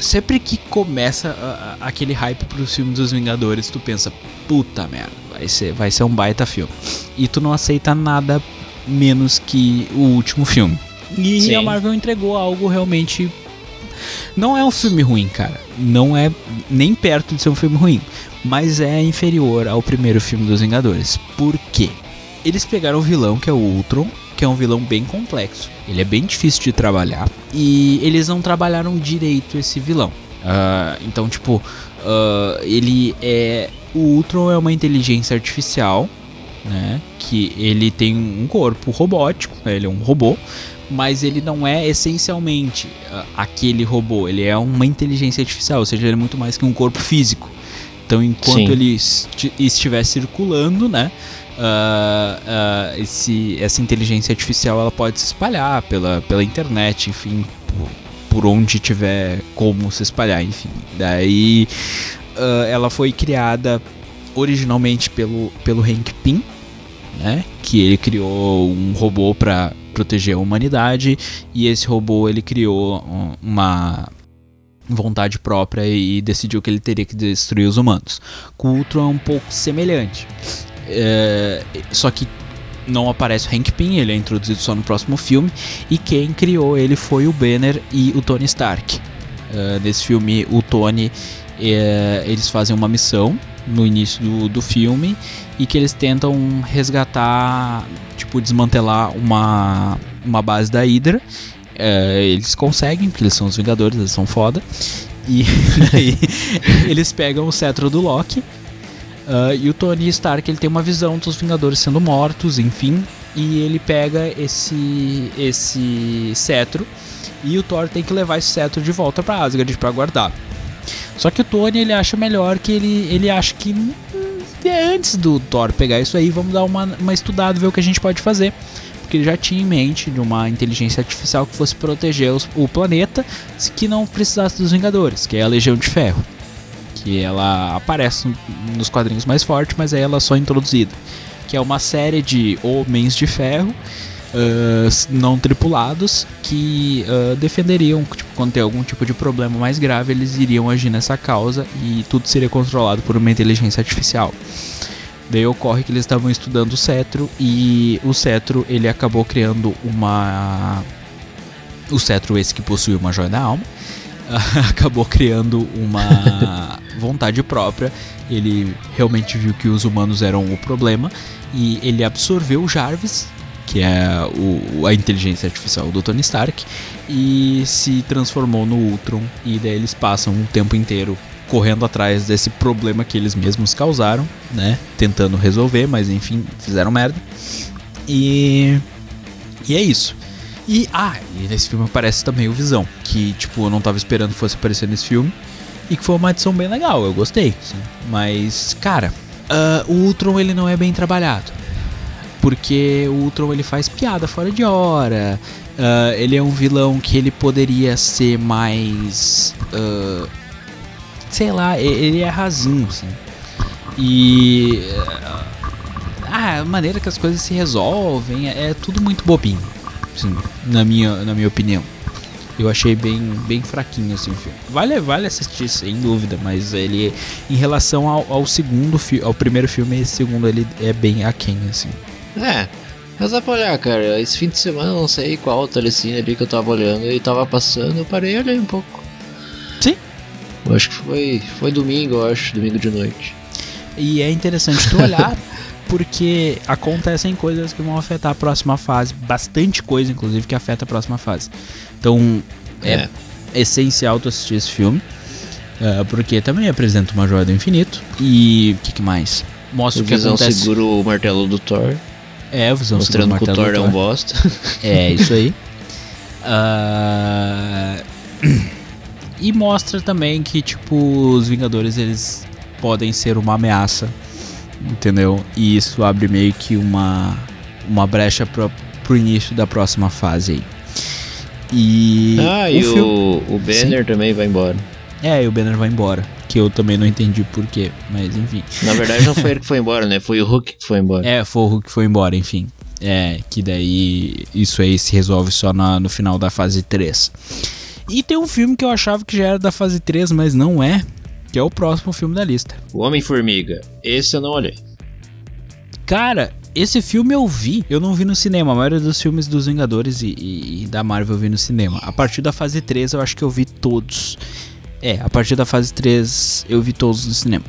sempre que começa a, a, aquele hype pros filmes dos Vingadores, tu pensa, puta merda, vai ser, vai ser um baita filme. E tu não aceita nada menos que o último filme. E Sim. a Marvel entregou algo realmente. Não é um filme ruim, cara. Não é nem perto de ser um filme ruim. Mas é inferior ao primeiro filme dos Vingadores. Por quê? Eles pegaram o vilão, que é o Ultron, que é um vilão bem complexo. Ele é bem difícil de trabalhar e eles não trabalharam direito esse vilão. Uh, então, tipo, uh, ele é. O Ultron é uma inteligência artificial, né? Que ele tem um corpo robótico, né, ele é um robô, mas ele não é essencialmente uh, aquele robô, ele é uma inteligência artificial, ou seja, ele é muito mais que um corpo físico. Então, enquanto Sim. ele estiver circulando, né? Uh, uh, esse, essa inteligência artificial ela pode se espalhar pela, pela internet, enfim, por, por onde tiver como se espalhar, enfim. Daí uh, ela foi criada originalmente pelo, pelo Hank Pym, né? Que ele criou um robô para proteger a humanidade e esse robô ele criou uma vontade própria e decidiu que ele teria que destruir os humanos. Com o Ultron é um pouco semelhante. É, só que não aparece o Hank Pym, ele é introduzido só no próximo filme. E quem criou ele foi o Banner e o Tony Stark. Uh, nesse filme, o Tony, é, eles fazem uma missão no início do, do filme e que eles tentam resgatar, tipo, desmantelar uma, uma base da Hydra. É, eles conseguem, porque eles são os Vingadores, eles são foda. E eles pegam o cetro do Loki Uh, e o Tony Stark ele tem uma visão dos Vingadores sendo mortos, enfim, e ele pega esse esse cetro e o Thor tem que levar esse cetro de volta para Asgard para guardar. Só que o Tony ele acha melhor que ele ele acha que é antes do Thor pegar isso aí, vamos dar uma, uma estudada ver o que a gente pode fazer. Porque ele já tinha em mente de uma inteligência artificial que fosse proteger os, o planeta, que não precisasse dos Vingadores, que é a Legião de Ferro que ela aparece nos quadrinhos mais forte, mas aí ela é só introduzida. Que é uma série de homens de ferro uh, não tripulados que uh, defenderiam, tipo, quando tem algum tipo de problema mais grave, eles iriam agir nessa causa e tudo seria controlado por uma inteligência artificial. Daí ocorre que eles estavam estudando o cetro e o cetro ele acabou criando uma o cetro esse que possui uma joia da alma, acabou criando uma vontade própria. Ele realmente viu que os humanos eram o problema e ele absorveu o Jarvis, que é o, a inteligência artificial do Tony Stark, e se transformou no Ultron. E daí eles passam o tempo inteiro correndo atrás desse problema que eles mesmos causaram, né? Tentando resolver, mas enfim, fizeram merda. E. E é isso. E, ah, e nesse filme aparece também o Visão, que, tipo, eu não tava esperando que fosse aparecer nesse filme. E que foi uma adição bem legal, eu gostei. Sim. Mas, cara, uh, o Ultron ele não é bem trabalhado. Porque o Ultron ele faz piada fora de hora. Uh, ele é um vilão que ele poderia ser mais. Uh, sei lá, ele é rasinho, assim. E. A maneira que as coisas se resolvem é, é tudo muito bobinho assim, na minha, na minha opinião. Eu achei bem, bem fraquinho assim o filme. Vale, vale assistir, sem dúvida, mas ele, em relação ao, ao segundo filme, ao primeiro filme, esse segundo ele é bem aquém, assim. É, mas dá pra olhar, cara. Esse fim de semana eu não sei qual telecine ali que eu tava olhando e tava passando, eu parei e olhei um pouco. Sim. Eu acho que foi, foi domingo, eu acho, domingo de noite. E é interessante tu olhar porque acontecem coisas que vão afetar a próxima fase, bastante coisa, inclusive, que afeta a próxima fase. Então, é, é. essencial tu assistir esse filme, uh, porque também apresenta uma joia do infinito. E o que, que, mais? Mostra o, o que Visão acontece. segura o martelo do Thor. É, o Visão Mostrando que o Thor é um bosta. É, isso aí. Uh... e mostra também que, tipo, os Vingadores, eles podem ser uma ameaça entendeu? E isso abre meio que uma, uma brecha pro, pro início da próxima fase aí. E ah, o e filme... o, o Banner Sim. também vai embora. É, e o Banner vai embora. Que eu também não entendi porquê, mas enfim. Na verdade não foi ele que foi embora, né? Foi o Hulk que foi embora. É, foi o Hulk que foi embora, enfim. É, que daí isso aí se resolve só na, no final da fase 3. E tem um filme que eu achava que já era da fase 3, mas não é, que é o próximo filme da lista. O Homem-Formiga. Esse eu não olhei. Cara, esse filme eu vi, eu não vi no cinema. A maioria dos filmes dos Vingadores e, e, e, da Marvel eu vi no cinema. A partir da fase 3 eu acho que eu vi todos. É, a partir da fase 3 eu vi todos no cinema.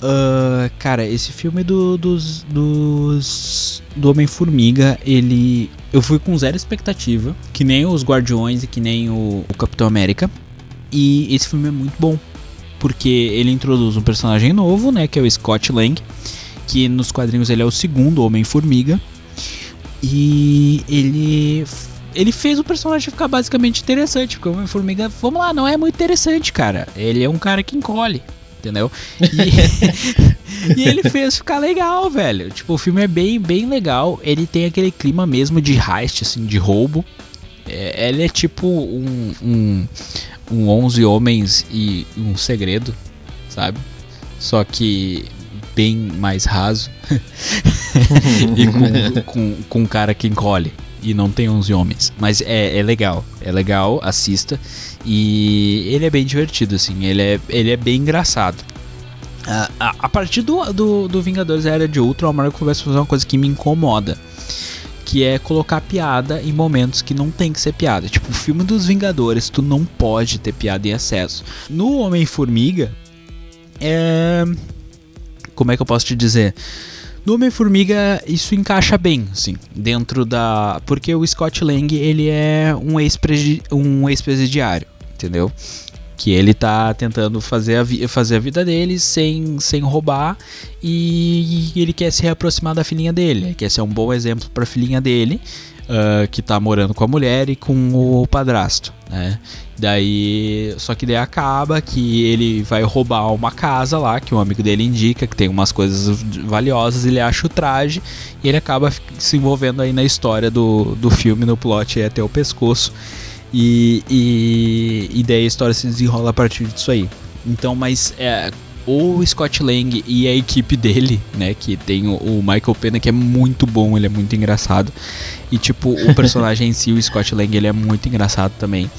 Uh, cara, esse filme do, dos, dos do Homem-Formiga, ele. Eu fui com zero expectativa, que nem os Guardiões e que nem o, o Capitão América. E esse filme é muito bom porque ele introduz um personagem novo, né, que é o Scott Lang, que nos quadrinhos ele é o segundo Homem-Formiga. E ele ele fez o personagem ficar basicamente interessante, porque o Homem-Formiga, vamos lá, não é muito interessante, cara. Ele é um cara que encolhe, entendeu? E, e, ele fez ficar legal, velho. Tipo, o filme é bem, bem legal. Ele tem aquele clima mesmo de heist, assim, de roubo. É, ele é tipo um, um, um 11 homens e um segredo, sabe? Só que bem mais raso e com, com, com um cara que encolhe e não tem 11 homens. Mas é, é legal, é legal, assista. E ele é bem divertido, assim, ele é, ele é bem engraçado. Uh, a, a, partir do, do, do Vingadores Era de Ultron, a Marvel começa a fazer uma coisa que me incomoda que é colocar piada em momentos que não tem que ser piada. Tipo, o filme dos Vingadores, tu não pode ter piada em excesso. No Homem-Formiga, é. Como é que eu posso te dizer? No Homem-Formiga, isso encaixa bem, assim, dentro da. Porque o Scott Lang, ele é um ex-presidiário, um ex entendeu? Que ele tá tentando fazer a, fazer a vida dele sem, sem roubar e, ele quer se reaproximar da filhinha dele, quer ser um bom exemplo para a filhinha dele, uh, que tá morando com a mulher e com o padrasto, né? Daí, só que daí acaba que ele vai roubar uma casa lá, que um amigo dele indica que tem umas coisas valiosas, ele acha o traje e ele acaba se envolvendo aí na história do, do filme, no plot até o pescoço. E, e, e daí a história se desenrola a partir disso aí. Então, mas é, o Scott Lang e a equipe dele, né? Que tem o, o, Michael Pena, que é muito bom, ele é muito engraçado. E tipo, o personagem em si, o Scott Lang, ele é muito engraçado também.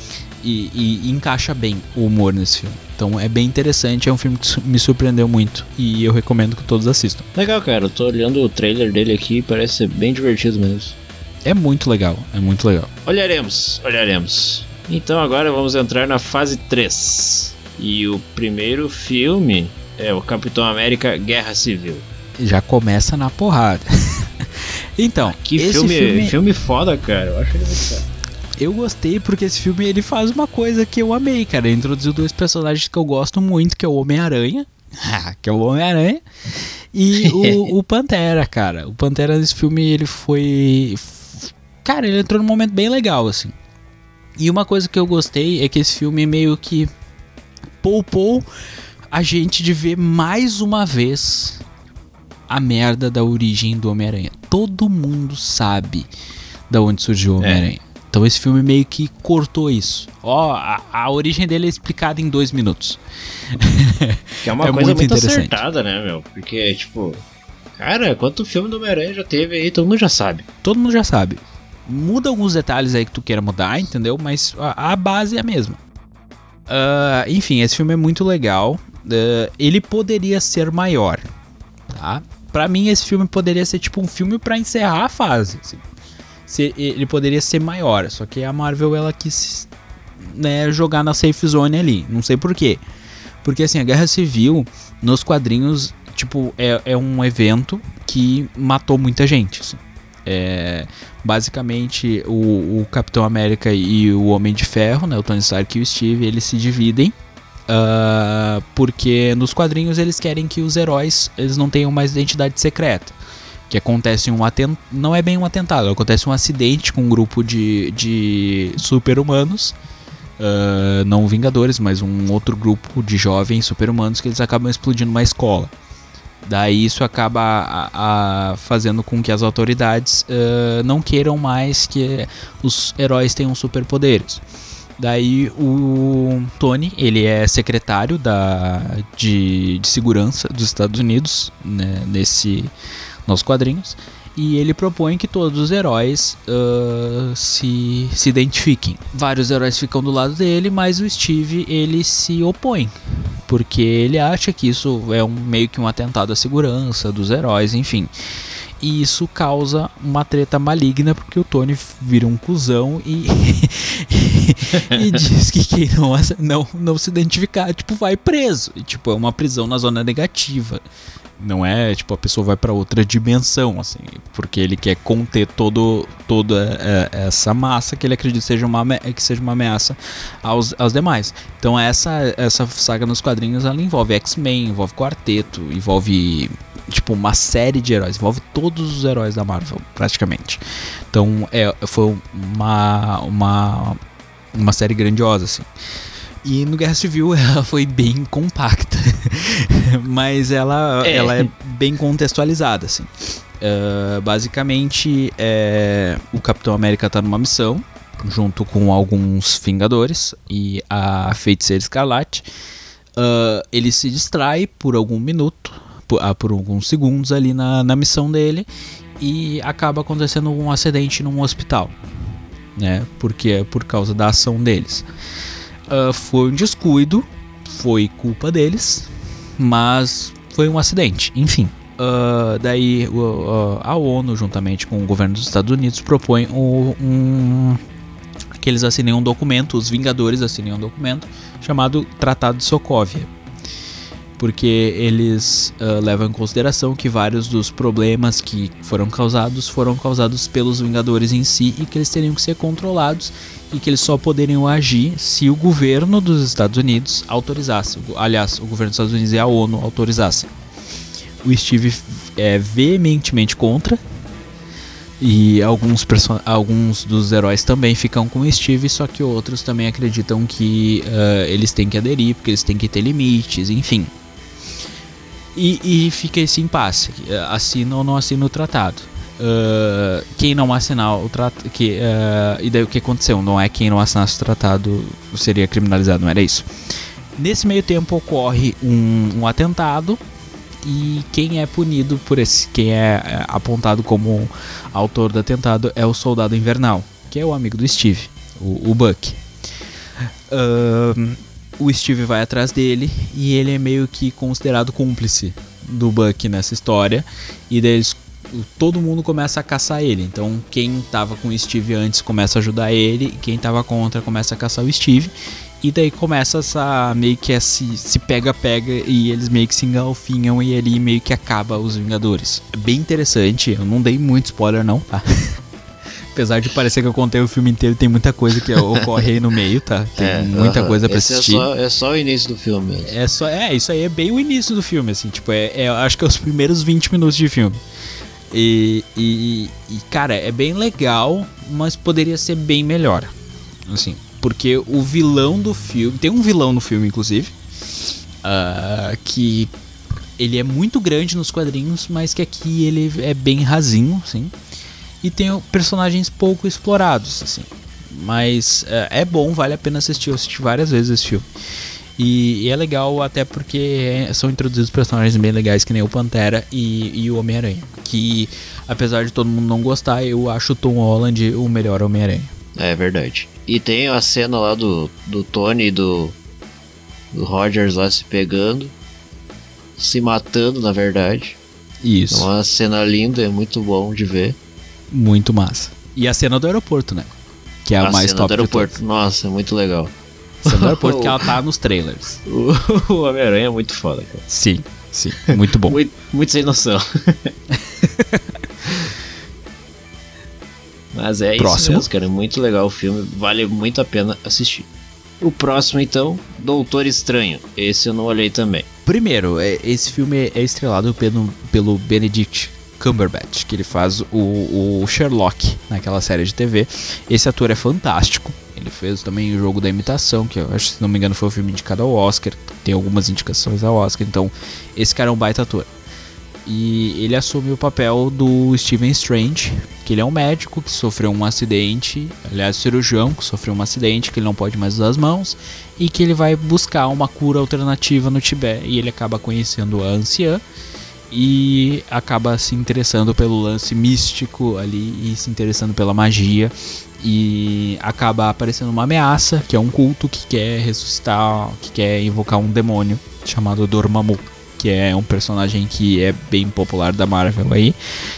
E, e, e, encaixa bem o humor nesse filme. Então é bem interessante, é um filme que me surpreendeu muito e eu recomendo que todos assistam. Legal, cara, eu tô olhando o trailer dele aqui, parece ser bem divertido mesmo. É muito legal, é muito legal. Olharemos, olharemos. Então agora vamos entrar na fase 3. E o primeiro filme é o Capitão América Guerra Civil. Já começa na porrada. então, que filme, filme... filme foda, cara. Eu acho ele muito foda. Eu gostei porque esse filme ele faz uma coisa que eu amei, cara. Ele introduziu dois personagens que eu gosto muito, que é o Homem-Aranha, que é o Homem-Aranha, e o, o, Pantera, cara. O Pantera nesse filme ele foi. Cara, ele entrou num momento bem legal, assim. E uma coisa que eu gostei é que esse filme meio que poupou a gente de ver mais uma vez a merda da origem do Homem-Aranha. Todo mundo sabe da onde surgiu o é. Homem-Aranha. É. Então esse filme meio que cortou isso. Ó, a, a, origem dele é explicada em dois minutos. Que é uma é coisa muito, muito acertada, né, meu? Porque, tipo, cara, quanto filme do Homem-Aranha já teve aí, todo mundo já sabe. Todo mundo já sabe. Muda alguns detalhes aí que tu queira mudar, entendeu? Mas a, a base é a mesma. Uh, enfim, esse filme é muito legal. Uh, ele poderia ser maior, tá? Pra mim, esse filme poderia ser tipo um filme para encerrar a fase. Assim. Se, ele poderia ser maior, só que a Marvel ela quis né, jogar na safe zone ali. Não sei porquê. Porque assim, a Guerra Civil, nos quadrinhos, tipo, é, é um evento que matou muita gente. Assim. É, basicamente, o, o, Capitão América e o Homem de Ferro, né, o Tony Stark e o Steve, eles se dividem. Uh, porque nos quadrinhos eles querem que os heróis eles não tenham mais identidade secreta. Que acontece um atentado. Não é bem um atentado, acontece um acidente com um grupo de, de super-humanos. Uh, não Vingadores, mas um outro grupo de jovens super-humanos que eles acabam explodindo uma escola. Daí isso acaba a, a, fazendo com que as autoridades uh, não queiram mais que os heróis tenham superpoderes. Daí o Tony, ele é secretário da, de, de segurança dos Estados Unidos, né, nesse, nos quadrinhos, e ele propõe que todos os heróis uh, se, se identifiquem. Vários heróis ficam do lado dele, mas o Steve ele se opõe, porque ele acha que isso é um, meio que um atentado à segurança dos heróis, enfim. E isso causa uma treta maligna porque o Tony vira um cuzão e, e diz que quem não, não, não se identificar, tipo, vai preso. E, tipo, é uma prisão na zona negativa. Não é tipo a pessoa vai para outra dimensão, assim, porque ele quer conter todo, toda é, essa massa que ele acredita seja uma, que seja uma ameaça aos, aos demais. Então essa, essa saga nos quadrinhos ela envolve X-Men, envolve Quarteto, envolve tipo uma série de heróis, envolve todos os heróis da Marvel, praticamente. Então é, foi uma, uma, uma série grandiosa, assim. E no Guerra Civil ela foi bem compacta, mas ela é. ela é bem contextualizada, assim. Uh, basicamente, é, o Capitão América está numa missão junto com alguns Vingadores e a Feiticeira Escarlate. Uh, ele se distrai por algum minuto, por, uh, por alguns segundos ali na, na missão dele e acaba acontecendo um acidente num hospital, né? Porque é por causa da ação deles uh, foi um descuido, foi culpa deles, mas foi um acidente, enfim. Uh, daí uh, a ONU, juntamente com o governo dos Estados Unidos, propõe um, que eles assinem um documento, os Vingadores assinem um documento chamado Tratado de Sokovia porque eles uh, levam em consideração que vários dos problemas que foram causados foram causados pelos Vingadores em si e que eles teriam que ser controlados e que eles só poderiam agir se o governo dos Estados Unidos autorizasse. Aliás, o governo dos Estados Unidos e a ONU autorizassem. O Steve é veementemente contra. E alguns, alguns dos heróis também ficam com o Steve, só que outros também acreditam que uh, eles têm que aderir, porque eles têm que ter limites, enfim. E, e fica esse impasse: assina ou não assina o tratado. Uh, quem não assinar o tratado. Que, uh, e daí o que aconteceu? Não é quem não assinasse o tratado seria criminalizado, não era isso. Nesse meio tempo ocorre um, um atentado e quem é punido por esse, quem é, é apontado como autor do atentado é o Soldado Invernal, que é o amigo do Steve, o, o Buck. Uh, o Steve vai atrás dele e ele é meio que considerado cúmplice do Buck nessa história. E daí eles todo mundo começa a caçar ele. Então quem tava com o Steve antes começa a ajudar ele, e quem tava contra começa a caçar o Steve. E daí começa essa meio que esse se pega-pega e eles meio que se engalfinham e ali meio que acaba os Vingadores. É bem interessante, eu não dei muito spoiler não, tá? Apesar de parecer que eu contei o filme inteiro, tem muita coisa que ocorre aí no meio, tá? Tem é, muita uh -huh. coisa pra Esse é assistir. É só, é só, o início do filme mesmo. É, só, é, isso aí é bem o início do filme, assim, tipo, é, é acho que é os primeiros 20 minutos de filme. E, e, e, cara, é bem legal, mas poderia ser bem melhor. Assim, porque o vilão do filme. Tem um vilão no filme, inclusive. Uh, que ele é muito grande nos quadrinhos, mas que aqui ele é bem rasinho, assim. E tem personagens pouco explorados, assim. Mas uh, é bom, vale a pena assistir. Eu assisti várias vezes esse filme. E, e, é legal até porque são introduzidos personagens bem legais que nem o Pantera e, e o Homem-Aranha. Que apesar de todo mundo não gostar, eu acho o Tom Holland o melhor Homem-Aranha. É verdade. E tem a cena lá do, do Tony e do, do Rogers lá se pegando, se matando, na verdade. Isso. É uma cena linda, é muito bom de ver. Muito massa. E a cena do aeroporto, né? Que é a, a mais cena top do aeroporto. Nossa, é muito legal. A cena do aeroporto que ela tá nos trailers. O Homem-Aranha é muito foda, cara. Sim, sim. Muito bom. muito, muito sem noção. Mas é Próximo. isso mesmo, cara. É muito legal o filme. Vale muito a pena assistir. O próximo, então, Doutor Estranho. Esse eu não olhei também. Primeiro, é, esse filme é estrelado pelo, pelo Benedict Cumberbatch, que ele faz o, o, Sherlock naquela série de TV. Esse ator é fantástico. Ele fez também o jogo da imitação, que eu acho, se não me engano, foi o filme indicado ao Oscar. Tem algumas indicações ao Oscar. Então, esse cara é um baita ator. E ele assume o papel do Stephen Strange, que ele é um médico que sofreu um acidente, aliás, cirurgião que sofreu um acidente, que ele não pode mais usar as mãos, e que ele vai buscar uma cura alternativa no Tibete. E ele acaba conhecendo a anciã e acaba se interessando pelo lance místico ali e se interessando pela magia. E acaba aparecendo uma ameaça, que é um culto que quer ressuscitar, que quer invocar um demônio chamado Dormammu que é um personagem que é bem popular da Marvel aí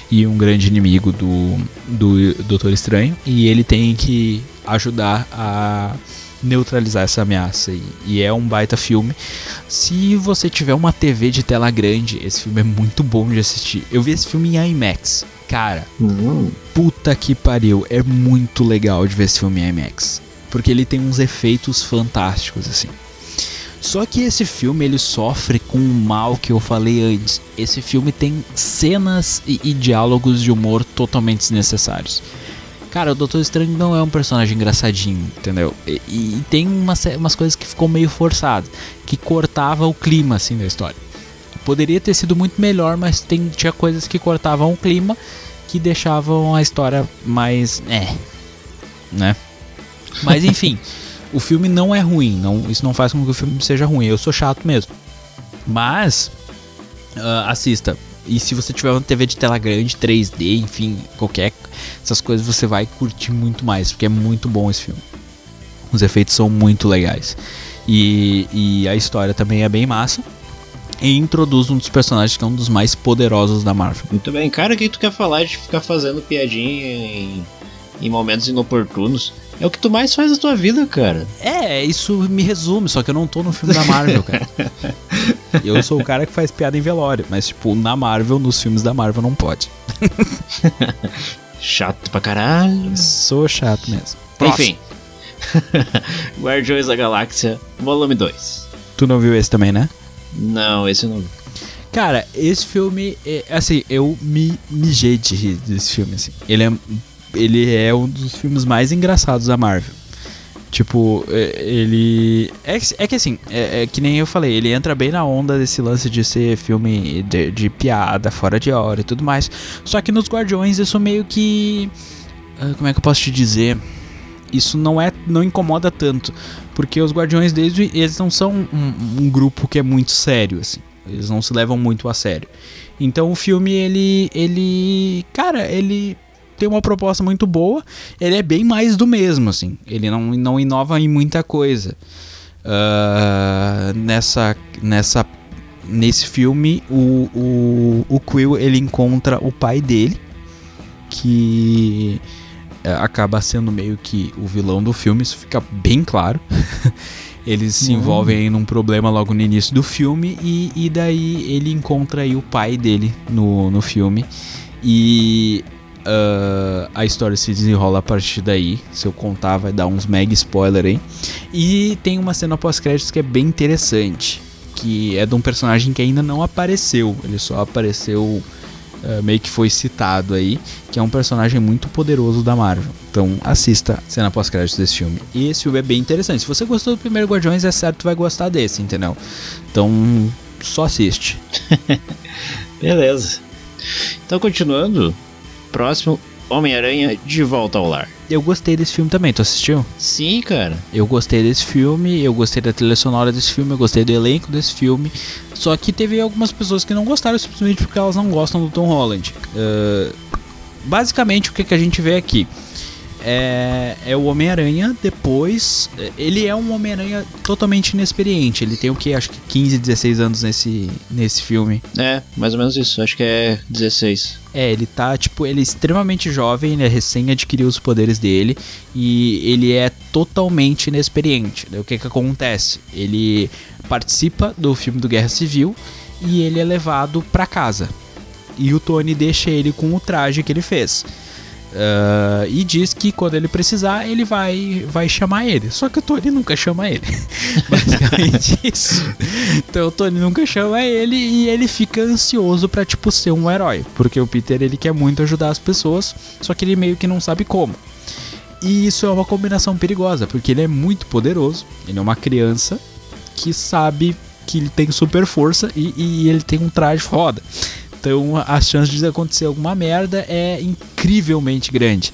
e um grande inimigo do, do Doutor Estranho. E ele tem que ajudar a neutralizar essa ameaça e, e, é um baita filme. Se você tiver uma TV de tela grande, esse filme é muito bom de assistir. Eu vi esse filme em IMAX. Cara, uhum. puta que pariu, é muito legal de ver esse filme em IMAX, porque ele tem uns efeitos fantásticos assim. Só que esse filme ele sofre com o mal que eu falei antes. Esse filme tem cenas e, e diálogos de humor totalmente desnecessários. Cara, o Doutor Estranho não é um personagem engraçadinho, entendeu? E, e tem umas, umas coisas que ficou meio forçado, que cortava o clima assim da história. Poderia ter sido muito melhor, mas tem, tinha coisas que cortavam o clima que deixavam a história mais. É. Né? Mas enfim. O filme não é ruim, não, isso não faz com que o filme seja ruim. Eu sou chato mesmo. Mas uh, assista. E se você tiver uma TV de tela grande, 3D, enfim, qualquer essas coisas você vai curtir muito mais, porque é muito bom esse filme. Os efeitos são muito legais. E, e a história também é bem massa. E introduz um dos personagens que é um dos mais poderosos da Marvel. Muito bem, cara, o que tu quer falar de ficar fazendo piadinha em, em momentos inoportunos? É o que tu mais faz na tua vida, cara. É, isso me resume, só que eu não tô no filme da Marvel, cara. eu sou o cara que faz piada em velório, mas, tipo, na Marvel, nos filmes da Marvel, não pode. chato pra caralho. Sou chato mesmo. Próximo. Enfim. Guardiões da Galáxia, volume 2. Tu não viu esse também, né? Não, esse eu não vi. Cara, esse filme, é, assim, eu me mijei de rir desse filme, assim. Ele é ele é um dos filmes mais engraçados da Marvel. Tipo, é, ele. É, é que assim, é, é, que nem eu falei, ele entra bem na onda desse lance de ser filme de, de, piada, fora de hora e tudo mais. Só que nos Guardiões isso meio que. Ah, como é que eu posso te dizer? Isso não é. não incomoda tanto. Porque os Guardiões desde. Eles não são um, um grupo que é muito sério, assim. Eles não se levam muito a sério. Então o filme, ele. ele. Cara, ele tem uma proposta muito boa. Ele é bem mais do mesmo, assim. Ele não, não inova em muita coisa. Uh, nessa, nessa nesse filme, o, o, o Quill ele encontra o pai dele, que é, acaba sendo meio que o vilão do filme, isso fica bem claro. Eles se envolvem aí num problema logo no início do filme e, e daí ele encontra aí o pai dele no, no filme. E uh, a história se desenrola a partir daí. Se eu contar, vai dar uns mega spoiler aí. E tem uma cena pós-créditos que é bem interessante. Que é de um personagem que ainda não apareceu. Ele só apareceu uh, meio que foi citado aí, que é um personagem muito poderoso da Marvel. Então assista a cena pós-créditos desse filme. E esse filme é bem interessante. Se você gostou do primeiro Guardiões, é certo que vai gostar desse, entendeu? Então só assiste. Beleza. Então continuando, próximo Homem-Aranha de Volta ao Lar. Eu gostei desse filme também, tu assistiu? Sim, cara. Eu gostei desse filme, eu gostei da trilha sonora desse filme, eu gostei do elenco desse filme. Só que teve algumas pessoas que não gostaram simplesmente porque elas não gostam do Tom Holland. Uh, basicamente, o que, que a gente vê aqui? É, é o Homem-Aranha depois. Ele é um Homem-Aranha totalmente inexperiente. Ele tem o que? Acho que 15, 16 anos nesse, nesse filme. É, mais ou menos isso. Acho que é 16. É, ele tá, tipo, ele é extremamente jovem, ele é recém adquiriu os poderes dele e ele é totalmente inexperiente. O que que acontece? Ele participa do filme do Guerra Civil e ele é levado para casa. E o Tony deixa ele com o traje que ele fez. Uh, e diz que quando ele precisar, ele vai, vai chamar ele. Só que o Tony nunca chama ele. Basicamente isso. Então o Tony nunca chama ele e ele fica ansioso para tipo ser um herói, porque o Peter ele quer muito ajudar as pessoas, só que ele meio que não sabe como. E isso é uma combinação perigosa, porque ele é muito poderoso, ele é uma criança que sabe que ele tem super força e, e ele tem um traje foda. Então a chance de acontecer alguma merda é incrivelmente grande.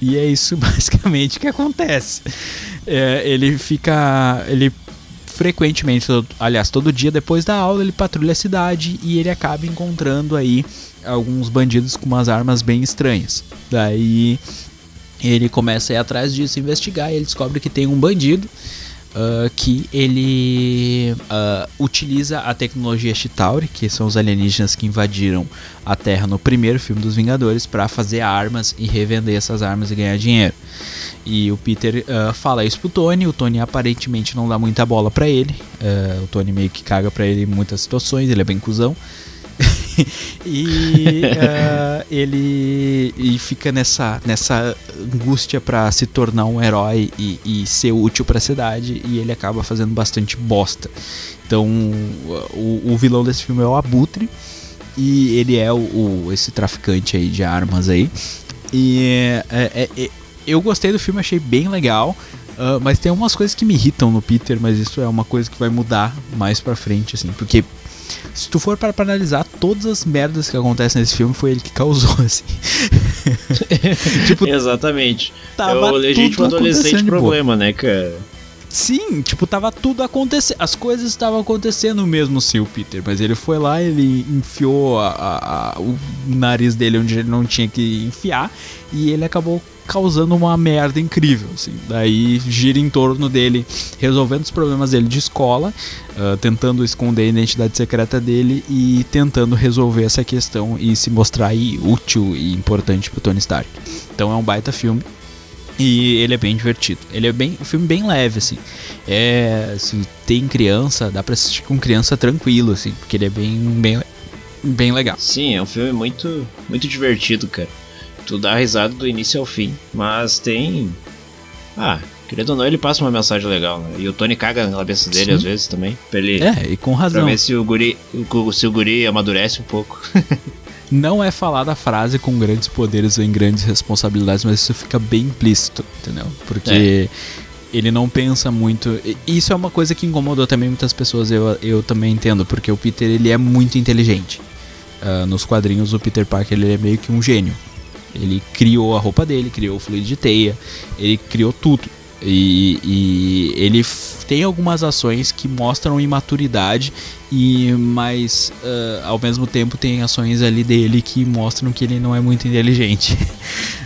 E é isso basicamente que acontece. É, ele fica. Ele frequentemente, aliás, todo dia depois da aula, ele patrulha a cidade e ele acaba encontrando aí alguns bandidos com umas armas bem estranhas. Daí ele começa a ir atrás disso, investigar, e ele descobre que tem um bandido uh, que ele uh, utiliza a tecnologia Chitauri, que são os alienígenas que invadiram a Terra no primeiro filme dos Vingadores, para fazer armas e revender essas armas e ganhar dinheiro. E o Peter uh, fala isso pro Tony, o Tony aparentemente não dá muita bola para ele, o Tony meio que caga para ele em muitas situações, ele é bem cuzão. e uh, ele e fica nessa, nessa angústia para se tornar um herói e, e ser útil para a cidade e ele acaba fazendo bastante bosta. Então o, o vilão desse filme é o Abutre e ele é o, o esse traficante aí de armas aí. E é, é, é, eu gostei do filme, achei bem legal. Uh, mas tem algumas coisas que me irritam no Peter, mas isso é uma coisa que vai mudar mais pra frente, assim. Porque se tu for para, analisar, todas as merdas que acontecem nesse filme foi ele que causou, assim. tipo, Exatamente. Tava é o legítimo adolescente problema, né, cara? Sim, tipo, tava tudo acontecendo. As coisas estavam acontecendo mesmo, sim, o Peter. Mas ele foi lá, ele enfiou a, a, a, o nariz dele onde ele não tinha que enfiar. E ele acabou causando uma merda incrível, assim. Daí gira em torno dele, resolvendo os problemas dele de escola, uh, tentando esconder a identidade secreta dele e tentando resolver essa questão e se mostrar aí útil e importante pro Tony Stark. Então é um baita filme. E ele é bem divertido. Ele é bem um filme bem leve, assim. É, se tem criança, dá pra assistir com criança tranquilo, assim, porque ele é bem, bem, bem legal. Sim, é um filme muito, muito divertido, cara. Tu dá risada do início ao fim, mas tem. Ah, querendo ou não, ele passa uma mensagem legal, né? E o Tony caga na cabeça dele Sim. às vezes também. Pra ele, é, e com razão. Pra ver se o guri, se o guri amadurece um pouco. não é falada a frase com grandes poderes vem grandes responsabilidades, mas isso fica bem implícito, entendeu? Porque é. ele não pensa muito. Isso é uma coisa que incomodou também muitas pessoas, eu, eu também entendo, porque o Peter ele é muito inteligente. Uh, nos quadrinhos, o Peter Parker ele é meio que um gênio. Ele criou a roupa dele, criou o fluido de teia, ele criou tudo. E, e, ele tem algumas ações que mostram imaturidade e mas uh, ao mesmo tempo tem ações ali dele que mostram que ele não é muito inteligente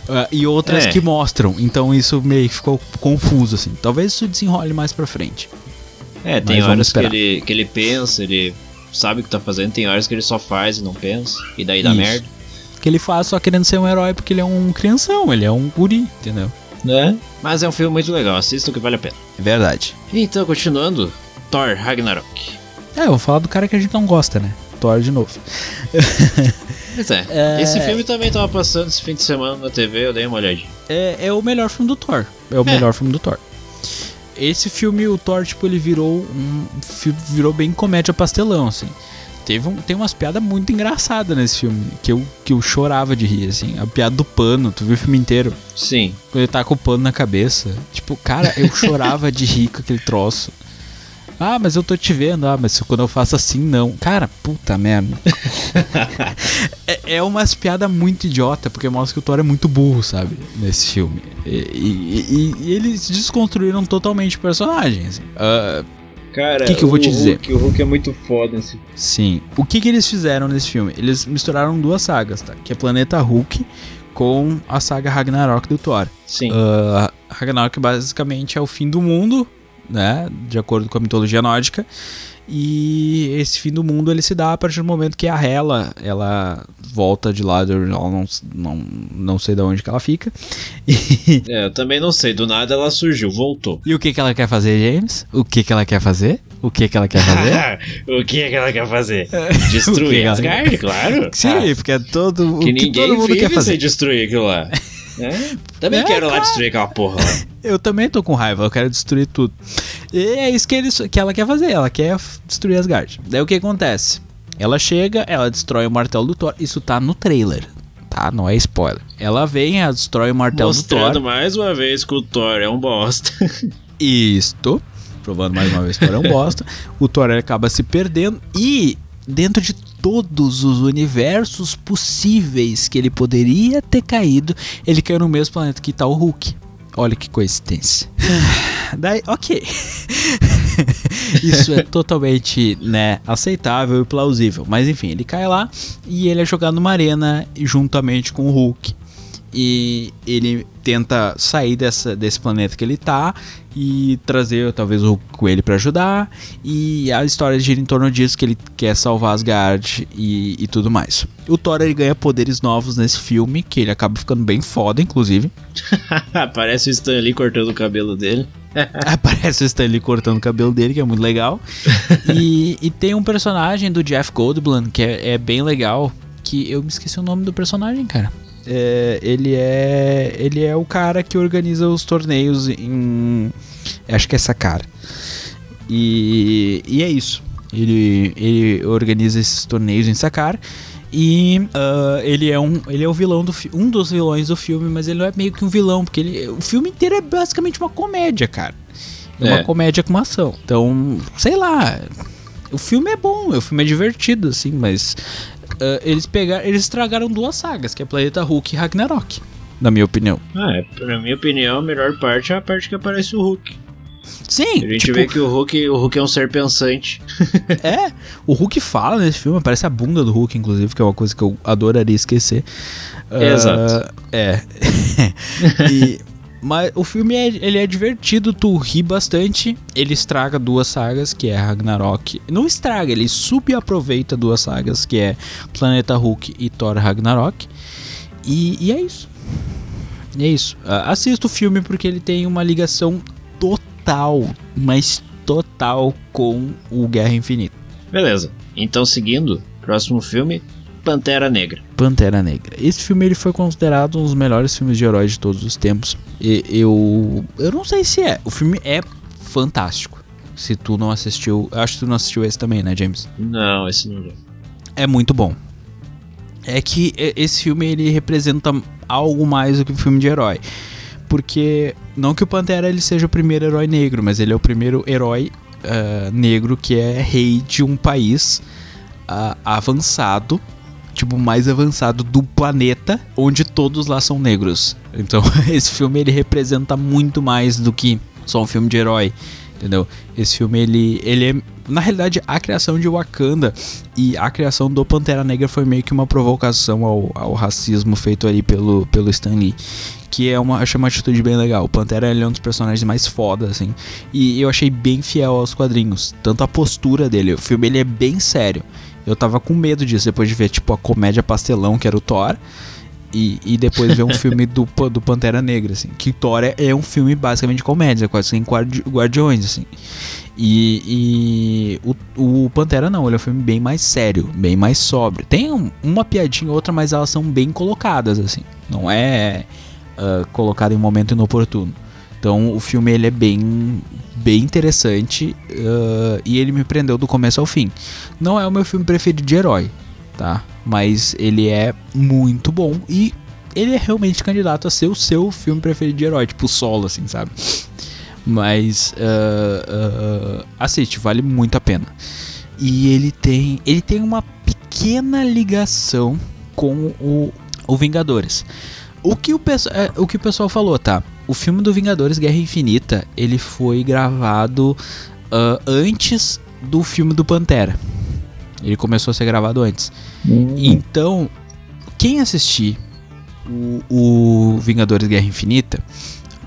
uh, e outras é. que mostram então isso meio que ficou confuso assim talvez isso desenrole mais para frente é tem mas horas que ele, que ele pensa ele sabe o que tá fazendo, tem horas que ele só faz e não pensa, e daí dá Isso. merda. Que ele faz só querendo ser um herói porque ele é um crianção, ele é um guri, entendeu? Né? Mas é um filme muito legal, assista que vale a pena. É verdade. Então, continuando, Thor Ragnarok. É, eu vou falar do cara que a gente não gosta, né? Thor de novo. Pois é, É. esse filme também tava passando esse fim de semana na TV, eu dei uma olhadinha. É, é o melhor filme do Thor. É o É. melhor filme do Thor. Esse filme, o Thor, tipo, ele virou um. virou bem comédia pastelão, assim. Teve um, tem umas piadas muito engraçadas nesse filme, que eu, que eu chorava de rir, assim. A piada do pano, tu viu o filme inteiro? Sim. Quando ele tá com o pano na cabeça. Tipo, cara, eu chorava de rir com aquele troço. Ah, mas eu tô te vendo. Ah, mas quando eu faço assim, não. Cara, puta merda. é, é umas piadas muito idiota, porque mostra que o Thor é muito burro, sabe? Nesse filme. E, e- e- e eles desconstruíram totalmente o personagem. assim. Ah, Cara, Que que eu vou o te dizer? Hulk- o Hulk é muito foda nesse sim. O que, que eles fizeram nesse filme? Eles misturaram duas sagas, tá? Que é Planeta Hulk com a saga Ragnarok do Thor. Sim. Uh, Ragnarok basicamente é o fim do mundo, né? De acordo com a mitologia nórdica. E esse fim do mundo ele se dá a partir do momento que a Hela ela volta de lá, ela não, não, não sei de onde que ela fica. E, É, eu também não sei, do nada ela surgiu, voltou. e o que que ela quer fazer, James? O que que ela quer fazer? O que que ela quer fazer? o que é que ela quer fazer? Destruir ela- Asgard, claro. Sim, Ah, porque é todo o que que ninguém todo mundo vive quer sem fazer. destruir aquilo lá. É? Também É, quero lá claro. destruir aquela porra lá. Eu também tô com raiva, eu quero destruir tudo. E é isso que, eles, que ela quer fazer, ela quer destruir Asgard. Daí o que acontece? Ela chega, ela destrói o martelo do Thor. Isso tá no trailer, tá? Não é spoiler. Ela vem, ela destrói o martelo do Mostrando Thor. mais uma vez que o Thor é um bosta. Isto. Provando mais uma vez que o Thor é um bosta. O Thor ele acaba se perdendo e dentro de todos os universos possíveis que ele poderia ter caído, ele caiu no mesmo planeta que tá o Hulk. Olha que coincidência. Daí, ok. Isso é totalmente, né, aceitável e plausível. Mas enfim, ele cai lá e ele é jogado numa arena juntamente com o Hulk. E ele tenta sair dessa, desse planeta que ele tá e trazer talvez o ele pra ajudar. E a história gira em torno disso, que ele quer salvar Asgard e, e tudo mais. O Thor ele ganha poderes novos nesse filme, que ele acaba ficando bem foda, inclusive. Parece o Stan Lee cortando o cabelo dele. Aparece o Stanley cortando o cabelo dele, que é muito legal. e, e tem um personagem do Jeff Goldblum que é, é bem legal. Que eu me esqueci o nome do personagem, cara. É, ele é. Ele é o cara que organiza os torneios em. Acho que é essa cara. E, e é isso. Ele, ele organiza esses torneios em Sakar. E ah, ele é um ele é o vilão do um dos vilões do filme, mas ele não é meio que um vilão, porque ele, o filme inteiro é basicamente uma comédia, cara. É, uma É. comédia com uma ação. Então, sei lá. O filme é bom, o filme é divertido, assim, mas ah, eles pegaram, eles estragaram duas sagas, que é Planeta Hulk e Ragnarok, na minha opinião. Ah, é, na minha opinião, a melhor parte é a parte que aparece o Hulk. Sim, A gente tipo, vê que o Hulk, o Hulk é um ser pensante. É, o Hulk fala nesse filme, aparece a bunda do Hulk, inclusive, que é uma coisa que eu adoraria esquecer. Ah, Exato. é. E- mas o filme é, ele é divertido, tu ri bastante. Ele estraga duas sagas, que é Ragnarok. Não estraga, ele subaproveita duas sagas, que é Planeta Hulk e Thor Ragnarok. E, e é isso. E é isso. Ah, assista o filme porque ele tem uma ligação total, mas total com o Guerra Infinita. Beleza. Então, seguindo, próximo filme, Pantera Negra. Pantera Negra. Esse filme ele foi considerado um dos melhores filmes de heróis de todos os tempos. E, eu eu não sei se é. O filme é fantástico. Se tu não assistiu, acho que tu não assistiu esse também, né, James? Não, esse não é. É muito bom. É que esse filme ele representa algo mais do que um filme de herói. Porque não que o Pantera ele seja o primeiro herói negro, mas ele é o primeiro herói ah, negro que é rei de um país ah, avançado, tipo mais avançado do planeta, onde todos lá são negros. Então esse filme ele representa muito mais do que só um filme de herói, entendeu? Esse filme ele ele é Na realidade, a criação de Wakanda e a criação do Pantera Negra foi meio que uma provocação ao, ao racismo feito ali pelo, pelo Stan Lee que é uma, achei uma atitude bem legal. O Pantera é um dos personagens mais foda, assim. E eu achei bem fiel aos quadrinhos. Tanto a postura dele. O filme ele é bem sério. Eu tava com medo disso depois de ver, tipo, a comédia pastelão, que era o Thor. E, e depois ver um filme do, do Pantera Negra, assim. Que Thor é, é um filme basicamente de comédia, quase sem guardi, guardiões, assim. E, e o, o, Pantera não, ele é um filme bem mais sério, bem mais sóbrio. Tem um, uma piadinha ou outra, mas elas são bem colocadas, assim. Não é uh, colocado em um momento inoportuno. Então o filme ele é bem, bem interessante uh, e ele me prendeu do começo ao fim. Não é o meu filme preferido de herói, tá? Mas ele é muito bom e ele é realmente candidato a ser o seu filme preferido de herói, tipo solo, assim, sabe? Mas uh, uh, assiste, vale muito a pena. E ele tem, ele tem uma pequena ligação com o, o Vingadores. O que o, é, o que o pessoal falou, tá? O filme do Vingadores Guerra Infinita, ele foi gravado uh, antes do filme do Pantera. Ele começou a ser gravado antes. Hum. Então, quem assistir o, o Vingadores Guerra Infinita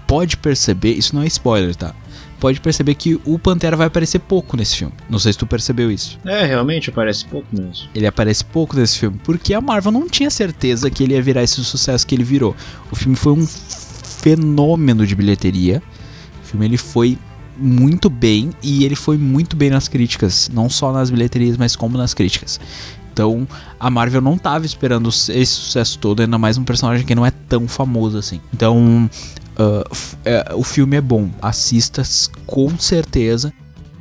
pode perceber, isso não é spoiler, tá? Pode perceber que o Pantera vai aparecer pouco nesse filme. Não sei se tu percebeu isso. É, realmente aparece pouco mesmo. Ele aparece pouco nesse filme, porque a Marvel não tinha certeza que ele ia virar esse sucesso que ele virou. O filme foi um fenômeno de bilheteria. O filme ele foi muito bem e ele foi muito bem nas críticas, não só nas bilheterias, mas como nas críticas. Então, a Marvel não estava esperando esse sucesso todo, ainda mais um personagem que não é tão famoso assim. Então, uh, o filme é bom, assista com certeza.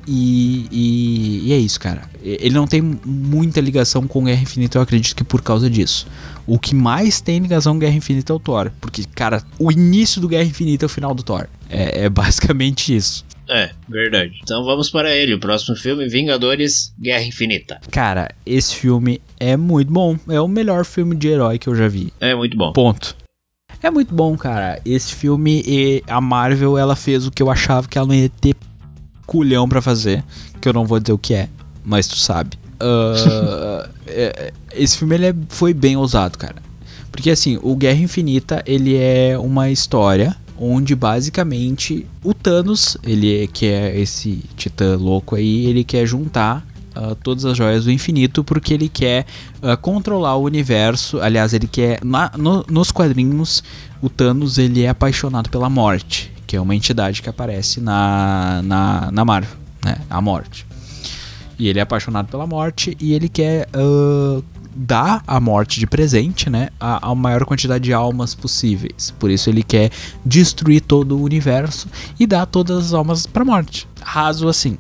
E, e, e, é isso, cara. Ele não tem muita ligação com Guerra Infinita, eu acredito que por causa disso. O que mais tem ligação com Guerra Infinita é o Thor. Porque, cara, o início do Guerra Infinita é o final do Thor. É, é basicamente isso. É, verdade. Então vamos para ele, o próximo filme, Vingadores Guerra Infinita. Cara, esse filme é muito bom. É o melhor filme de herói que eu já vi. É muito bom. Ponto. É muito bom, cara. Esse filme, e a Marvel, ela fez o que eu achava que ela não ia ter culhão para fazer. Que eu não vou dizer o que é, mas tu sabe. Uh, esse filme ele é, foi bem ousado, cara. Porque assim, o Guerra Infinita, ele é uma história onde basicamente o Thanos, ele que é esse titã louco aí, ele quer juntar uh, todas as joias do infinito porque ele quer uh, controlar o universo. Aliás, ele quer na, no, nos quadrinhos o Thanos ele é apaixonado pela morte, que é uma entidade que aparece na na, na Marvel, né? A morte. E ele é apaixonado pela morte e ele quer uh, dar a morte de presente, né, a, a, maior quantidade de almas possíveis. Por isso ele quer destruir todo o universo e dar todas as almas para morte. Raso assim.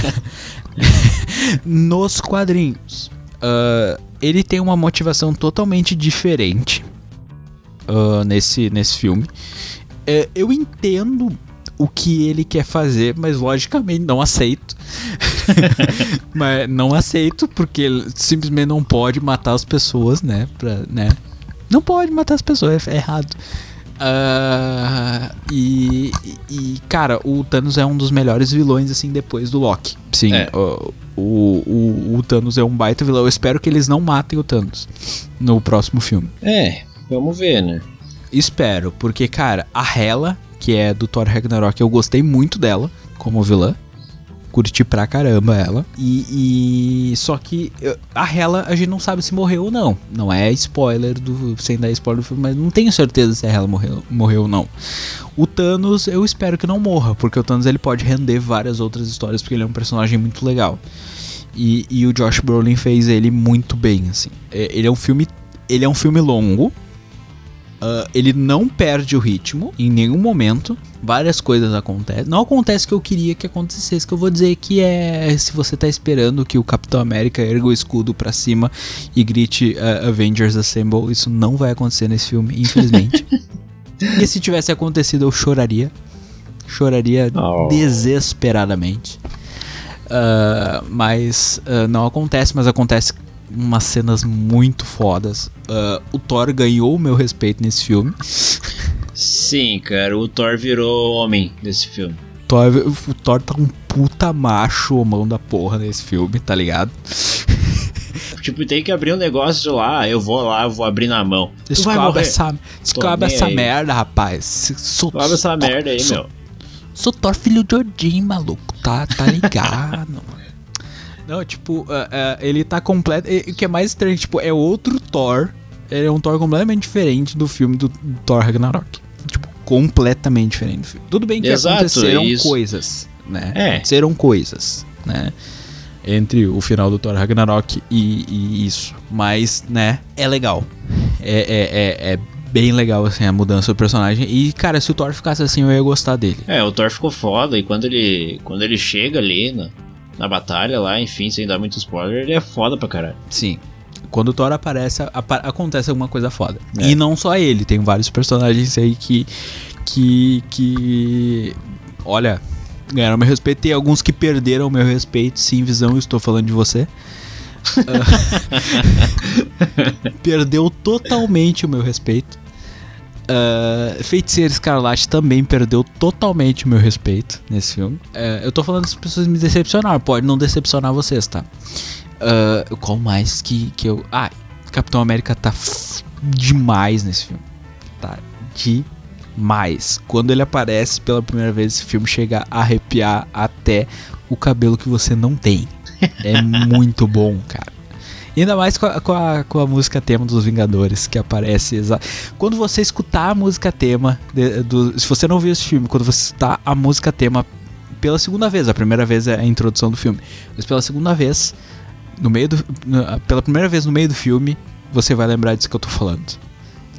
Nos quadrinhos, uh, ele tem uma motivação totalmente diferente uh, nesse, nesse filme. Uh, eu entendo o que ele quer fazer, mas logicamente não aceito. mas não aceito porque ele simplesmente não pode matar as pessoas, né? Pra, né? Não pode matar as pessoas, é errado. Uh, e, e, cara, o Thanos é um dos melhores vilões, assim, depois do Loki. Sim, é. o, o, o, o, Thanos é um baita vilão. Eu espero que eles não matem o Thanos no próximo filme. É, vamos ver, né? Espero, porque, cara, a Hela que é do Thor Ragnarok. Eu gostei muito dela como vilã. Curti pra caramba ela. E, e, Só que a Hela a gente não sabe se morreu ou não. Não é spoiler do. Sem dar spoiler do filme, mas não tenho certeza se a Hela morreu, morreu ou não. O Thanos, eu espero que não morra, porque o Thanos ele pode render várias outras histórias, porque ele é um personagem muito legal. E, e o Josh Brolin fez ele muito bem, assim. É, ele é um filme. Ele é um filme longo, Uh, ele não perde o ritmo em nenhum momento. Várias coisas acontecem. Não acontece o que eu queria que acontecesse. Que eu vou dizer que é se você tá esperando que o Capitão América erga o escudo para cima e grite uh, Avengers Assemble. Isso não vai acontecer nesse filme, infelizmente. e se tivesse acontecido, eu choraria. Choraria oh. desesperadamente. Uh, mas não acontece, mas acontece umas cenas muito fodas. Uh, o Thor ganhou o meu respeito nesse filme. Sim, cara, o Thor virou homem nesse filme. Thor, o Thor tá um puta macho mão da porra nesse filme, tá ligado? Tipo, tem que abrir um negócio lá, eu vou lá, eu vou abrir na mão. Descobre essa, descobre essa aí. merda, rapaz. Abre essa merda aí, sou, meu. Sou Thor filho de Odin, maluco. Tá, tá ligado, mano. Não, tipo, uh, uh, ele tá completo. O que é mais estranho, tipo, é outro Thor. Ele é um Thor completamente diferente do filme do, Thor Ragnarok. Tipo, completamente diferente do filme. Tudo bem que Exato, aconteceram isso. coisas, né? É. Aconteceram coisas, né? Entre o final do Thor Ragnarok e, e isso. Mas, né, é legal. É, é, é, é bem legal, assim, a mudança do personagem. E, cara, se o Thor ficasse assim, eu ia gostar dele. É, o Thor ficou foda e quando ele, quando ele chega ali na, na batalha lá, enfim, sem dar muito spoiler, ele é foda pra caralho. Sim. Quando o Thor aparece, apa acontece alguma coisa foda. É. E não só ele, tem vários personagens aí que. que. que. Olha, ganharam meu respeito. Tem alguns que perderam meu respeito. Sim, visão, eu estou falando de você. Perdeu totalmente o meu respeito. Uh, Feiticeiro Escarlate também perdeu totalmente o meu respeito nesse filme. Uh, eu tô falando das pessoas me decepcionaram, pode não decepcionar vocês, tá? Uh, qual mais que, que eu. Ah, Capitão América tá demais nesse filme. Tá demais. Quando ele aparece pela primeira vez, esse filme chega a arrepiar até o cabelo que você não tem. É muito bom, cara. Ainda mais com a, com, a, com a música tema dos Vingadores, que aparece. Quando você escutar a música tema. de- do, se você não viu esse filme, quando você escutar a música tema pela segunda vez, a primeira vez é a introdução do filme, mas pela segunda vez, no meio do, pela primeira vez no meio do filme, você vai lembrar disso que eu tô falando.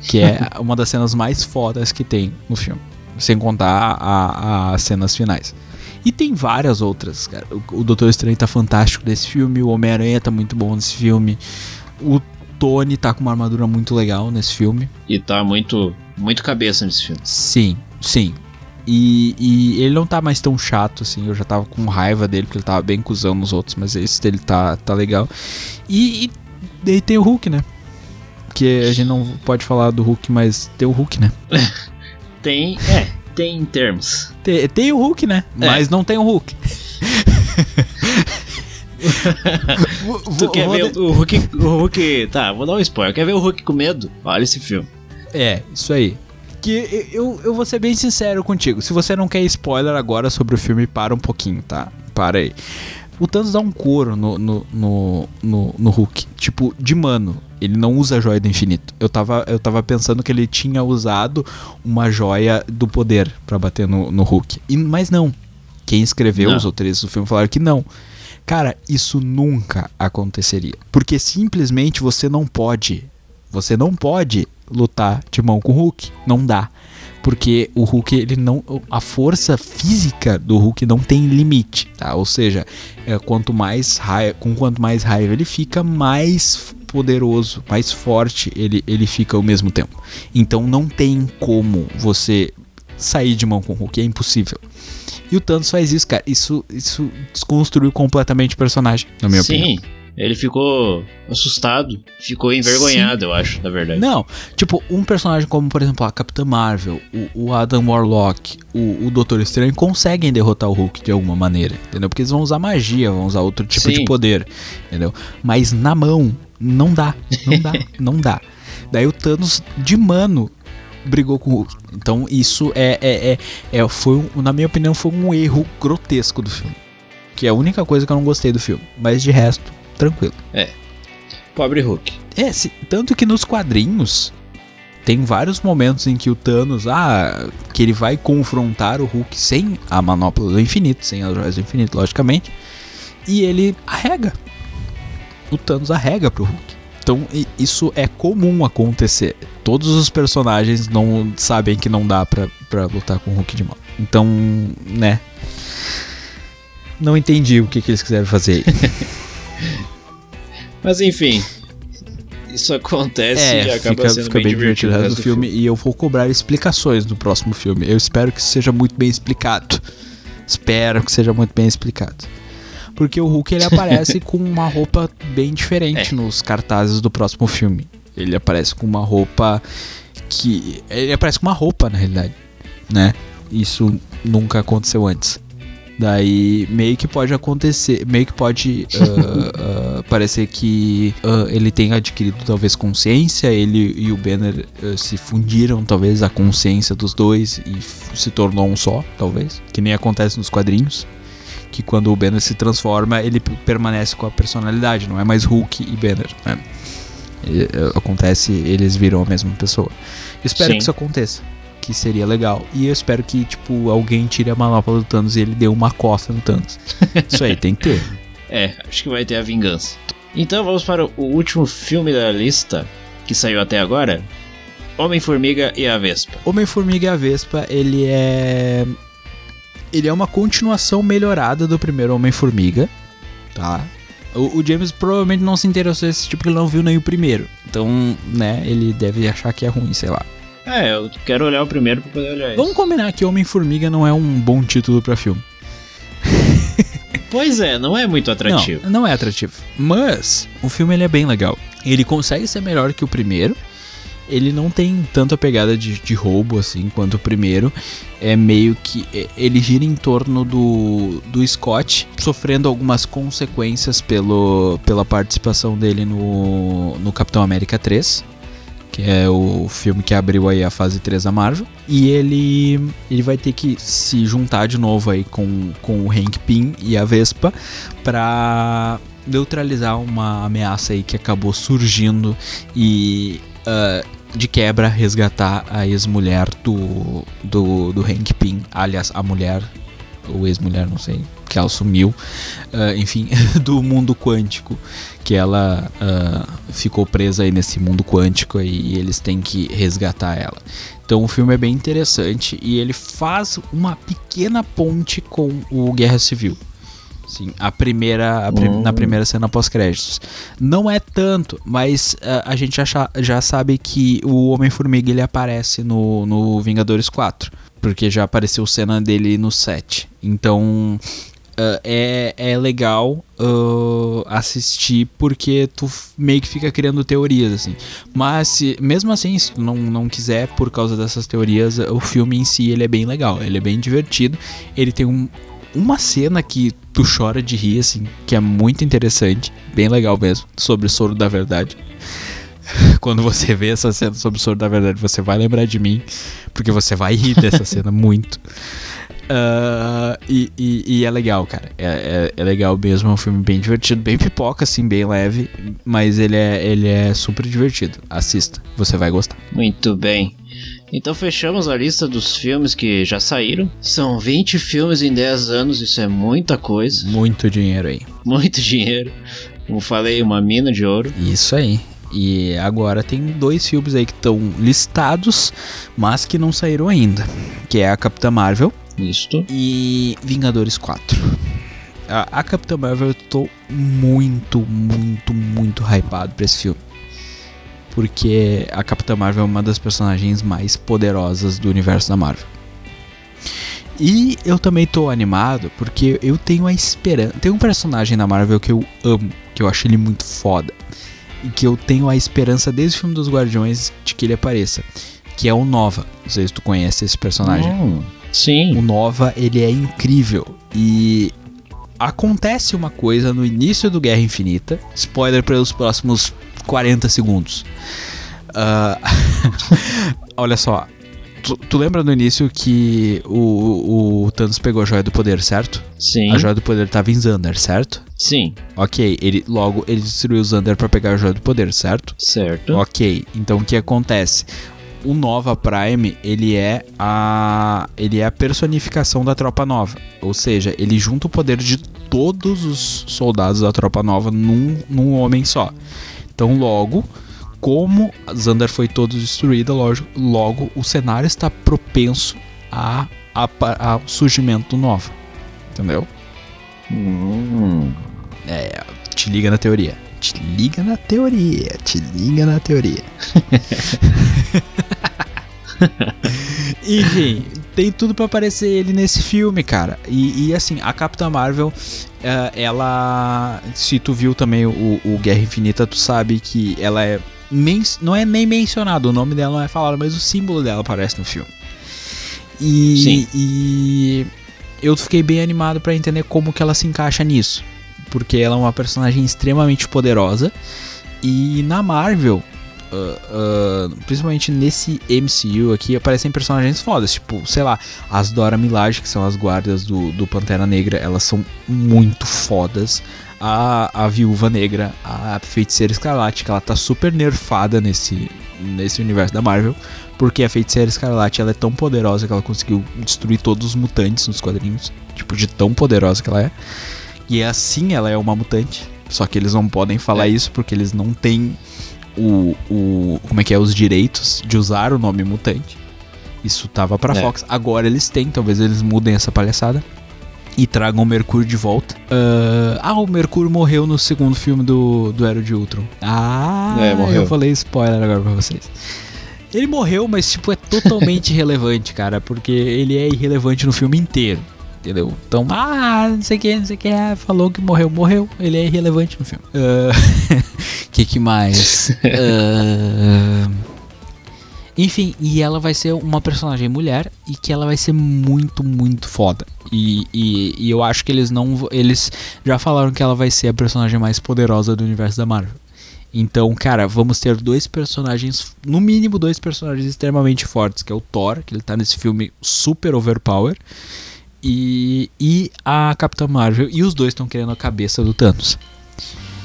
Que é uma das cenas mais fodas que tem no filme. Sem contar as cenas finais. E tem várias outras, cara. O, o Doutor Estranho tá fantástico nesse filme, o Homem-Aranha tá muito bom nesse filme. O Tony tá com uma armadura muito legal nesse filme. E tá muito, muito cabeça nesse filme. Sim, sim. E, e ele não tá mais tão chato assim. Eu já tava com raiva dele, porque ele tava bem cuzão nos outros, mas esse dele tá, tá legal. E, e daí tem o Hulk, né? Que a gente não pode falar do Hulk, mas tem o Hulk, né? Tem, é, tem em termos. Tem, tem o Hulk, né? É. Mas não tem o Hulk. Tu quer vou ver de- o Hulk, o Hulk... Tá, vou dar um spoiler. Quer ver o Hulk com medo? Olha esse filme. É, isso aí. Que eu, eu vou ser bem sincero contigo. Se você não quer spoiler agora sobre o filme, para um pouquinho, tá? Para aí. O Thanos dá um couro no, no, no, no, no Hulk. Tipo, de mano. Ele não usa a joia do infinito. Eu tava, eu tava pensando que ele tinha usado uma joia do poder pra bater no, no Hulk. E, mas não. Quem escreveu Não. os roteiristas do filme falaram que não. Cara, isso nunca aconteceria. Porque simplesmente você não pode. Você não pode lutar de mão com o Hulk. Não dá. Porque o Hulk, ele não. A força física do Hulk não tem limite, tá? Ou seja, é, quanto mais raiva, com quanto mais raiva ele fica, mais poderoso, mais forte ele, ele fica ao mesmo tempo. Então não tem como você sair de mão com o Hulk, é impossível. E o Thanos faz isso, cara. Isso, isso desconstruiu completamente o personagem, na minha Sim, opinião. ele ficou assustado. Ficou envergonhado, eu acho, na verdade. Não, tipo, um personagem como, por exemplo, a Capitã Marvel, o, o Adam Warlock, o, o Doutor Estranho conseguem derrotar o Hulk de alguma maneira, entendeu? Porque eles vão usar magia, vão usar outro tipo Sim. de poder, entendeu? Mas na mão, não dá, não dá, não dá. Daí o Thanos, de mano, brigou com o Hulk. Então isso é, é, é, é foi, um- na minha opinião, foi um erro grotesco do filme. Que é a única coisa que eu não gostei do filme. Mas de resto, tranquilo. Pobre Hulk. É, se- tanto que nos quadrinhos tem vários momentos em que o Thanos, ah, que ele vai confrontar o Hulk sem a manopla do infinito, sem as joias do infinito, logicamente, e ele arrega. O Thanos arrega pro Hulk. Então isso é comum acontecer. Todos os personagens não sabem que não dá pra, pra lutar com o Hulk de mão. Então, né? Não entendi o que, que eles quiseram fazer aí. Mas enfim, isso acontece e acaba fica, sendo fica bem, divertido o resto do filme, E eu vou cobrar explicações no próximo filme. Eu espero que seja muito bem explicado. Espero que seja muito bem explicado. Porque o Hulk ele aparece com uma roupa bem diferente É. nos cartazes do próximo filme. Ele aparece com uma roupa que. Ele aparece com uma roupa, na realidade. Né? Isso nunca aconteceu antes. Daí meio que pode acontecer, meio que pode uh, uh, parecer que uh, ele tem adquirido talvez consciência, ele e o Banner se fundiram talvez a consciência dos dois e se tornou um só, talvez, que nem acontece nos quadrinhos. Que quando o Banner se transforma, ele permanece com a personalidade, não é mais Hulk e Banner. Né? E, acontece, eles viram a mesma pessoa. Espero Sim. que isso aconteça que seria legal. E eu espero que, tipo, alguém tire a manopla do Thanos e ele dê uma costa no Thanos. Isso aí, tem que ter. É, acho que vai ter a vingança. Então vamos para o último filme da lista que saiu até agora. Homem-Formiga e a Vespa. Homem-Formiga e a Vespa, ele é. Ele é uma continuação melhorada do primeiro Homem-Formiga, tá? O, o, James provavelmente não se interessou nesse tipo porque ele não viu nem o primeiro. Então, né, ele deve achar que é ruim, sei lá. É, eu quero olhar o primeiro pra poder olhar Vamos combinar que Homem-Formiga não é um bom título para filme. pois é, não é muito atrativo. Não, não é atrativo. Mas o filme ele é bem legal. Ele consegue ser melhor que o primeiro. Ele não tem tanta pegada de, de roubo assim quanto o primeiro. É meio que. É, ele gira em torno do, do Scott sofrendo algumas consequências pelo, pela participação dele no, no Capitão América 3 que é o filme que abriu aí a fase 3 da Marvel. E ele, ele vai ter que se juntar de novo aí com, com o Hank Pym e a Vespa para neutralizar uma ameaça aí que acabou surgindo e uh, de quebra resgatar a ex-mulher do, do, do Hank Pym, aliás, a mulher ou ex-mulher, não sei, que ela sumiu, uh, enfim, do mundo quântico, que ela uh, ficou presa aí nesse mundo quântico e eles têm que resgatar ela. Então o filme é bem interessante e ele faz uma pequena ponte com o Guerra Civil. Sim, a primeira, a prim, na hum. primeira cena pós-créditos. Não é tanto, mas uh, a gente já, já sabe que o Homem-Formiga ele aparece no, no Vingadores 4 porque já apareceu cena dele no set. Então uh, é, é legal uh, assistir porque tu meio que fica criando teorias assim. Mas se, mesmo assim, se tu não, não quiser por causa dessas teorias, o filme em si ele é bem legal, ele é bem divertido. Ele tem um, uma cena que tu chora de rir assim, que é muito interessante, bem legal mesmo, sobre o soro da verdade. quando você vê essa cena sobre o soro da verdade, você vai lembrar de mim, porque você vai rir dessa cena muito. Uh, e, e, e, é legal, cara. É, é, é, legal mesmo, é um filme bem divertido, bem pipoca, assim, bem leve, mas ele é, ele é super divertido. Assista, você vai gostar. Muito bem. Então fechamos a lista dos filmes que já saíram. São 20 filmes em 10 anos, isso é muita coisa. Muito dinheiro aí. Muito dinheiro. Como falei, uma mina de ouro. Isso aí. E agora tem dois filmes aí que estão listados, mas que não saíram ainda, que é a Capitã Marvel. Isto. E Vingadores 4. A, a Capitã Marvel eu tô muito, muito, muito hypado pra esse filme. Porque a Capitã Marvel é uma das personagens mais poderosas do universo da Marvel. E eu também tô animado porque eu tenho a esperança. Tem um personagem na Marvel que eu amo, que eu acho ele muito foda e que eu tenho a esperança desde o filme dos Guardiões de que ele apareça, que é o Nova. Não sei se tu conhece esse personagem. Hum, sim. O Nova, ele é incrível e acontece uma coisa no início do Guerra Infinita. Spoiler para os próximos 40 segundos. Uh, olha só, Tu, tu, lembra no início que o, o Thanos pegou a joia do poder, certo? Sim. A joia do poder tava em Xander, certo? Sim. Ok, ele logo ele destruiu o Xander para pegar a joia do poder, certo? Certo. Ok, então o que acontece? O Nova Prime, ele é a ele é a personificação da tropa nova, ou seja, ele junta o poder de todos os soldados da tropa nova num, num homem só. Então logo como Xandar foi todo destruído, logo, logo o cenário está propenso a, a, ao surgimento Nova. Entendeu? Hum. É, te liga na teoria. Te liga na teoria. Te liga na teoria. Enfim, tem tudo para aparecer ele nesse filme, cara. E, e assim, a Capitã Marvel, uh, ela. Se tu viu também o, o Guerra Infinita, tu sabe que ela é não é nem mencionado, o nome dela não é falado, mas o símbolo dela aparece no filme. E, Sim. e eu fiquei bem animado para entender como que ela se encaixa nisso. Porque ela é uma personagem extremamente poderosa. E na Marvel, Uh, uh, principalmente nesse MCU aqui, aparecem personagens fodas, tipo, sei lá, as Dora Milaje, que são as guardas do, do Pantera Negra, elas são muito fodas. A, a Viúva Negra, a Feiticeira Escarlate, que ela tá super nerfada nesse, nesse universo da Marvel, porque a Feiticeira Escarlate ela é tão poderosa que ela conseguiu destruir todos os mutantes nos quadrinhos, tipo, de tão poderosa que ela é. E assim ela é uma mutante, só que eles não podem falar é. isso porque eles não têm o, o como é que é os direitos de usar o nome mutante. Isso tava para é. Fox. Agora eles têm, talvez eles mudem essa palhaçada e tragam o Mercúrio de volta. Uh, ah, o Mercúrio morreu no segundo filme do, do Era de Ultron. Ah, é, morreu. eu falei spoiler agora pra vocês. Ele morreu, mas tipo, é totalmente irrelevante, cara, porque ele é irrelevante no filme inteiro. Entendeu? Então, ah, não sei o que, não sei o que, falou que morreu, morreu, ele é irrelevante no filme. Uh, que que mais? Uh, enfim, e ela vai ser uma personagem mulher e que ela vai ser muito, muito foda. E, e, e, eu acho que eles não. Eles já falaram que ela vai ser a personagem mais poderosa do universo da Marvel. Então, cara, vamos ter dois personagens, no mínimo dois personagens extremamente fortes, que é o Thor, que ele tá nesse filme super overpower, e, e a Capitã Marvel. E os dois estão querendo a cabeça do Thanos.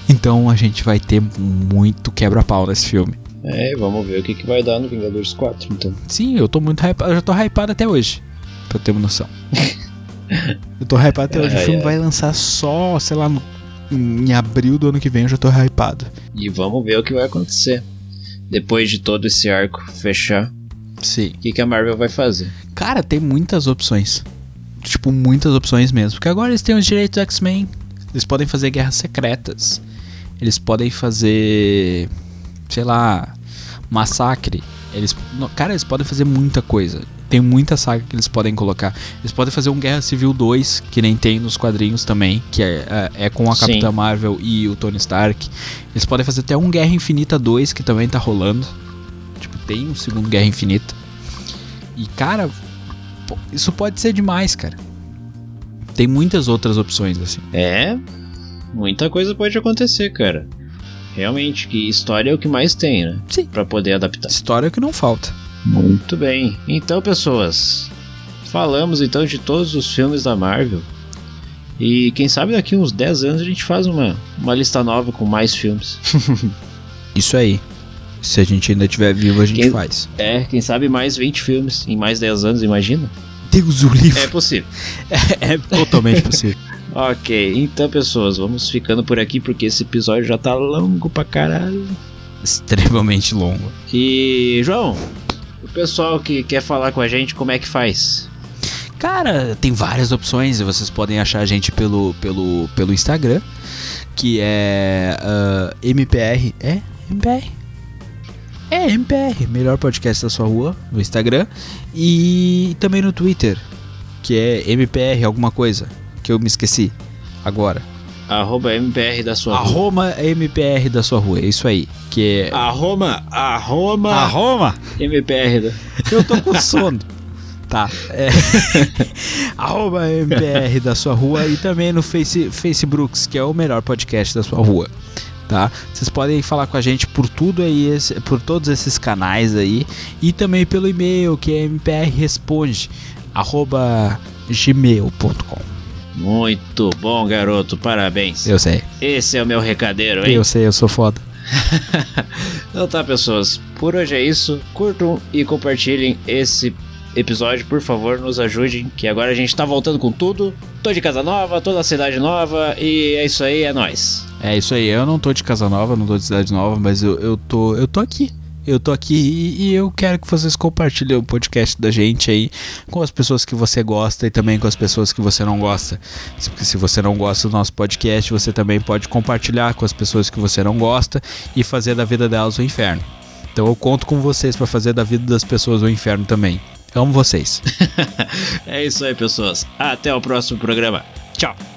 Então a gente vai ter muito quebra-pau nesse filme. É, vamos ver o que, que vai dar no Vingadores 4, então. Sim, eu tô muito hypado, eu já tô hypado até hoje, pra ter uma noção. eu tô hypado até hoje. o filme vai lançar só, sei lá, no, em abril do ano que vem, eu já tô hypado. E vamos ver o que vai acontecer. Depois de todo esse arco fechar. Sim. O que, que a Marvel vai fazer? Cara, tem muitas opções. Tipo, muitas opções mesmo. Porque agora eles têm os direitos do X-Men. Eles podem fazer guerras secretas. Eles podem fazer. Sei lá. Massacre. Eles, cara, eles podem fazer muita coisa. Tem muita saga que eles podem colocar. Eles podem fazer um Guerra Civil 2, que nem tem nos quadrinhos também, que é, é, é com a Sim. Capitã Marvel e o Tony Stark. Eles podem fazer até um Guerra Infinita 2, que também tá rolando. Tipo, tem um segundo Guerra Infinita. E, cara, isso pode ser demais, cara. Tem muitas outras opções, assim. É, muita coisa pode acontecer, cara. Realmente, que história é o que mais tem, né? Sim. Pra poder adaptar. História é o que não falta. Muito bem. Então, pessoas, falamos então de todos os filmes da Marvel. E quem sabe daqui uns 10 anos a gente faz uma, uma lista nova com mais filmes. Isso aí. Se a gente ainda estiver vivo, a gente quem, faz. É, quem sabe mais 20 filmes em mais 10 anos, imagina? Deus o livro. É possível. é, é totalmente possível. Ok, então pessoas, vamos ficando por aqui porque esse episódio já tá longo pra caralho. Extremamente longo. E, João, o pessoal que quer falar com a gente, como é que faz? Cara, tem várias opções. Vocês podem achar a gente pelo, pelo, pelo Instagram, que é uh, MPR. É? MPR? É, MPR, melhor podcast da sua rua, no Instagram. E também no Twitter, que é MPR alguma coisa, que eu me esqueci agora. Arroba MPR da sua rua. Arroba MPR da sua rua, é isso aí. Que é. Arroba, arroba. Arroba. MPR da. Eu tô com sono. Tá. É. Arroba MPR da sua rua e também no Face, Facebooks, que é o melhor podcast da sua rua tá? Vocês podem falar com a gente por tudo aí, por todos esses canais aí e também pelo e-mail que é mprresponde@gmail.com. Muito bom, garoto, parabéns. Eu sei. Esse é o meu recadeiro, hein? Eu sei, eu sou foda. então tá, pessoas, por hoje é isso. Curtam e compartilhem esse episódio, por favor, nos ajudem, que agora a gente tá voltando com tudo. Tô de casa nova, tô na cidade nova e é isso aí, é nós. É isso aí, eu não tô de casa nova, não tô de cidade nova, mas eu, eu, tô, eu tô aqui. Eu tô aqui e, e, eu quero que vocês compartilhem o podcast da gente aí com as pessoas que você gosta e também com as pessoas que você não gosta. Porque se você não gosta do nosso podcast, você também pode compartilhar com as pessoas que você não gosta e fazer da vida delas o inferno. Então eu conto com vocês para fazer da vida das pessoas o inferno também. Amo vocês. é isso aí, pessoas. Até o próximo programa. Tchau.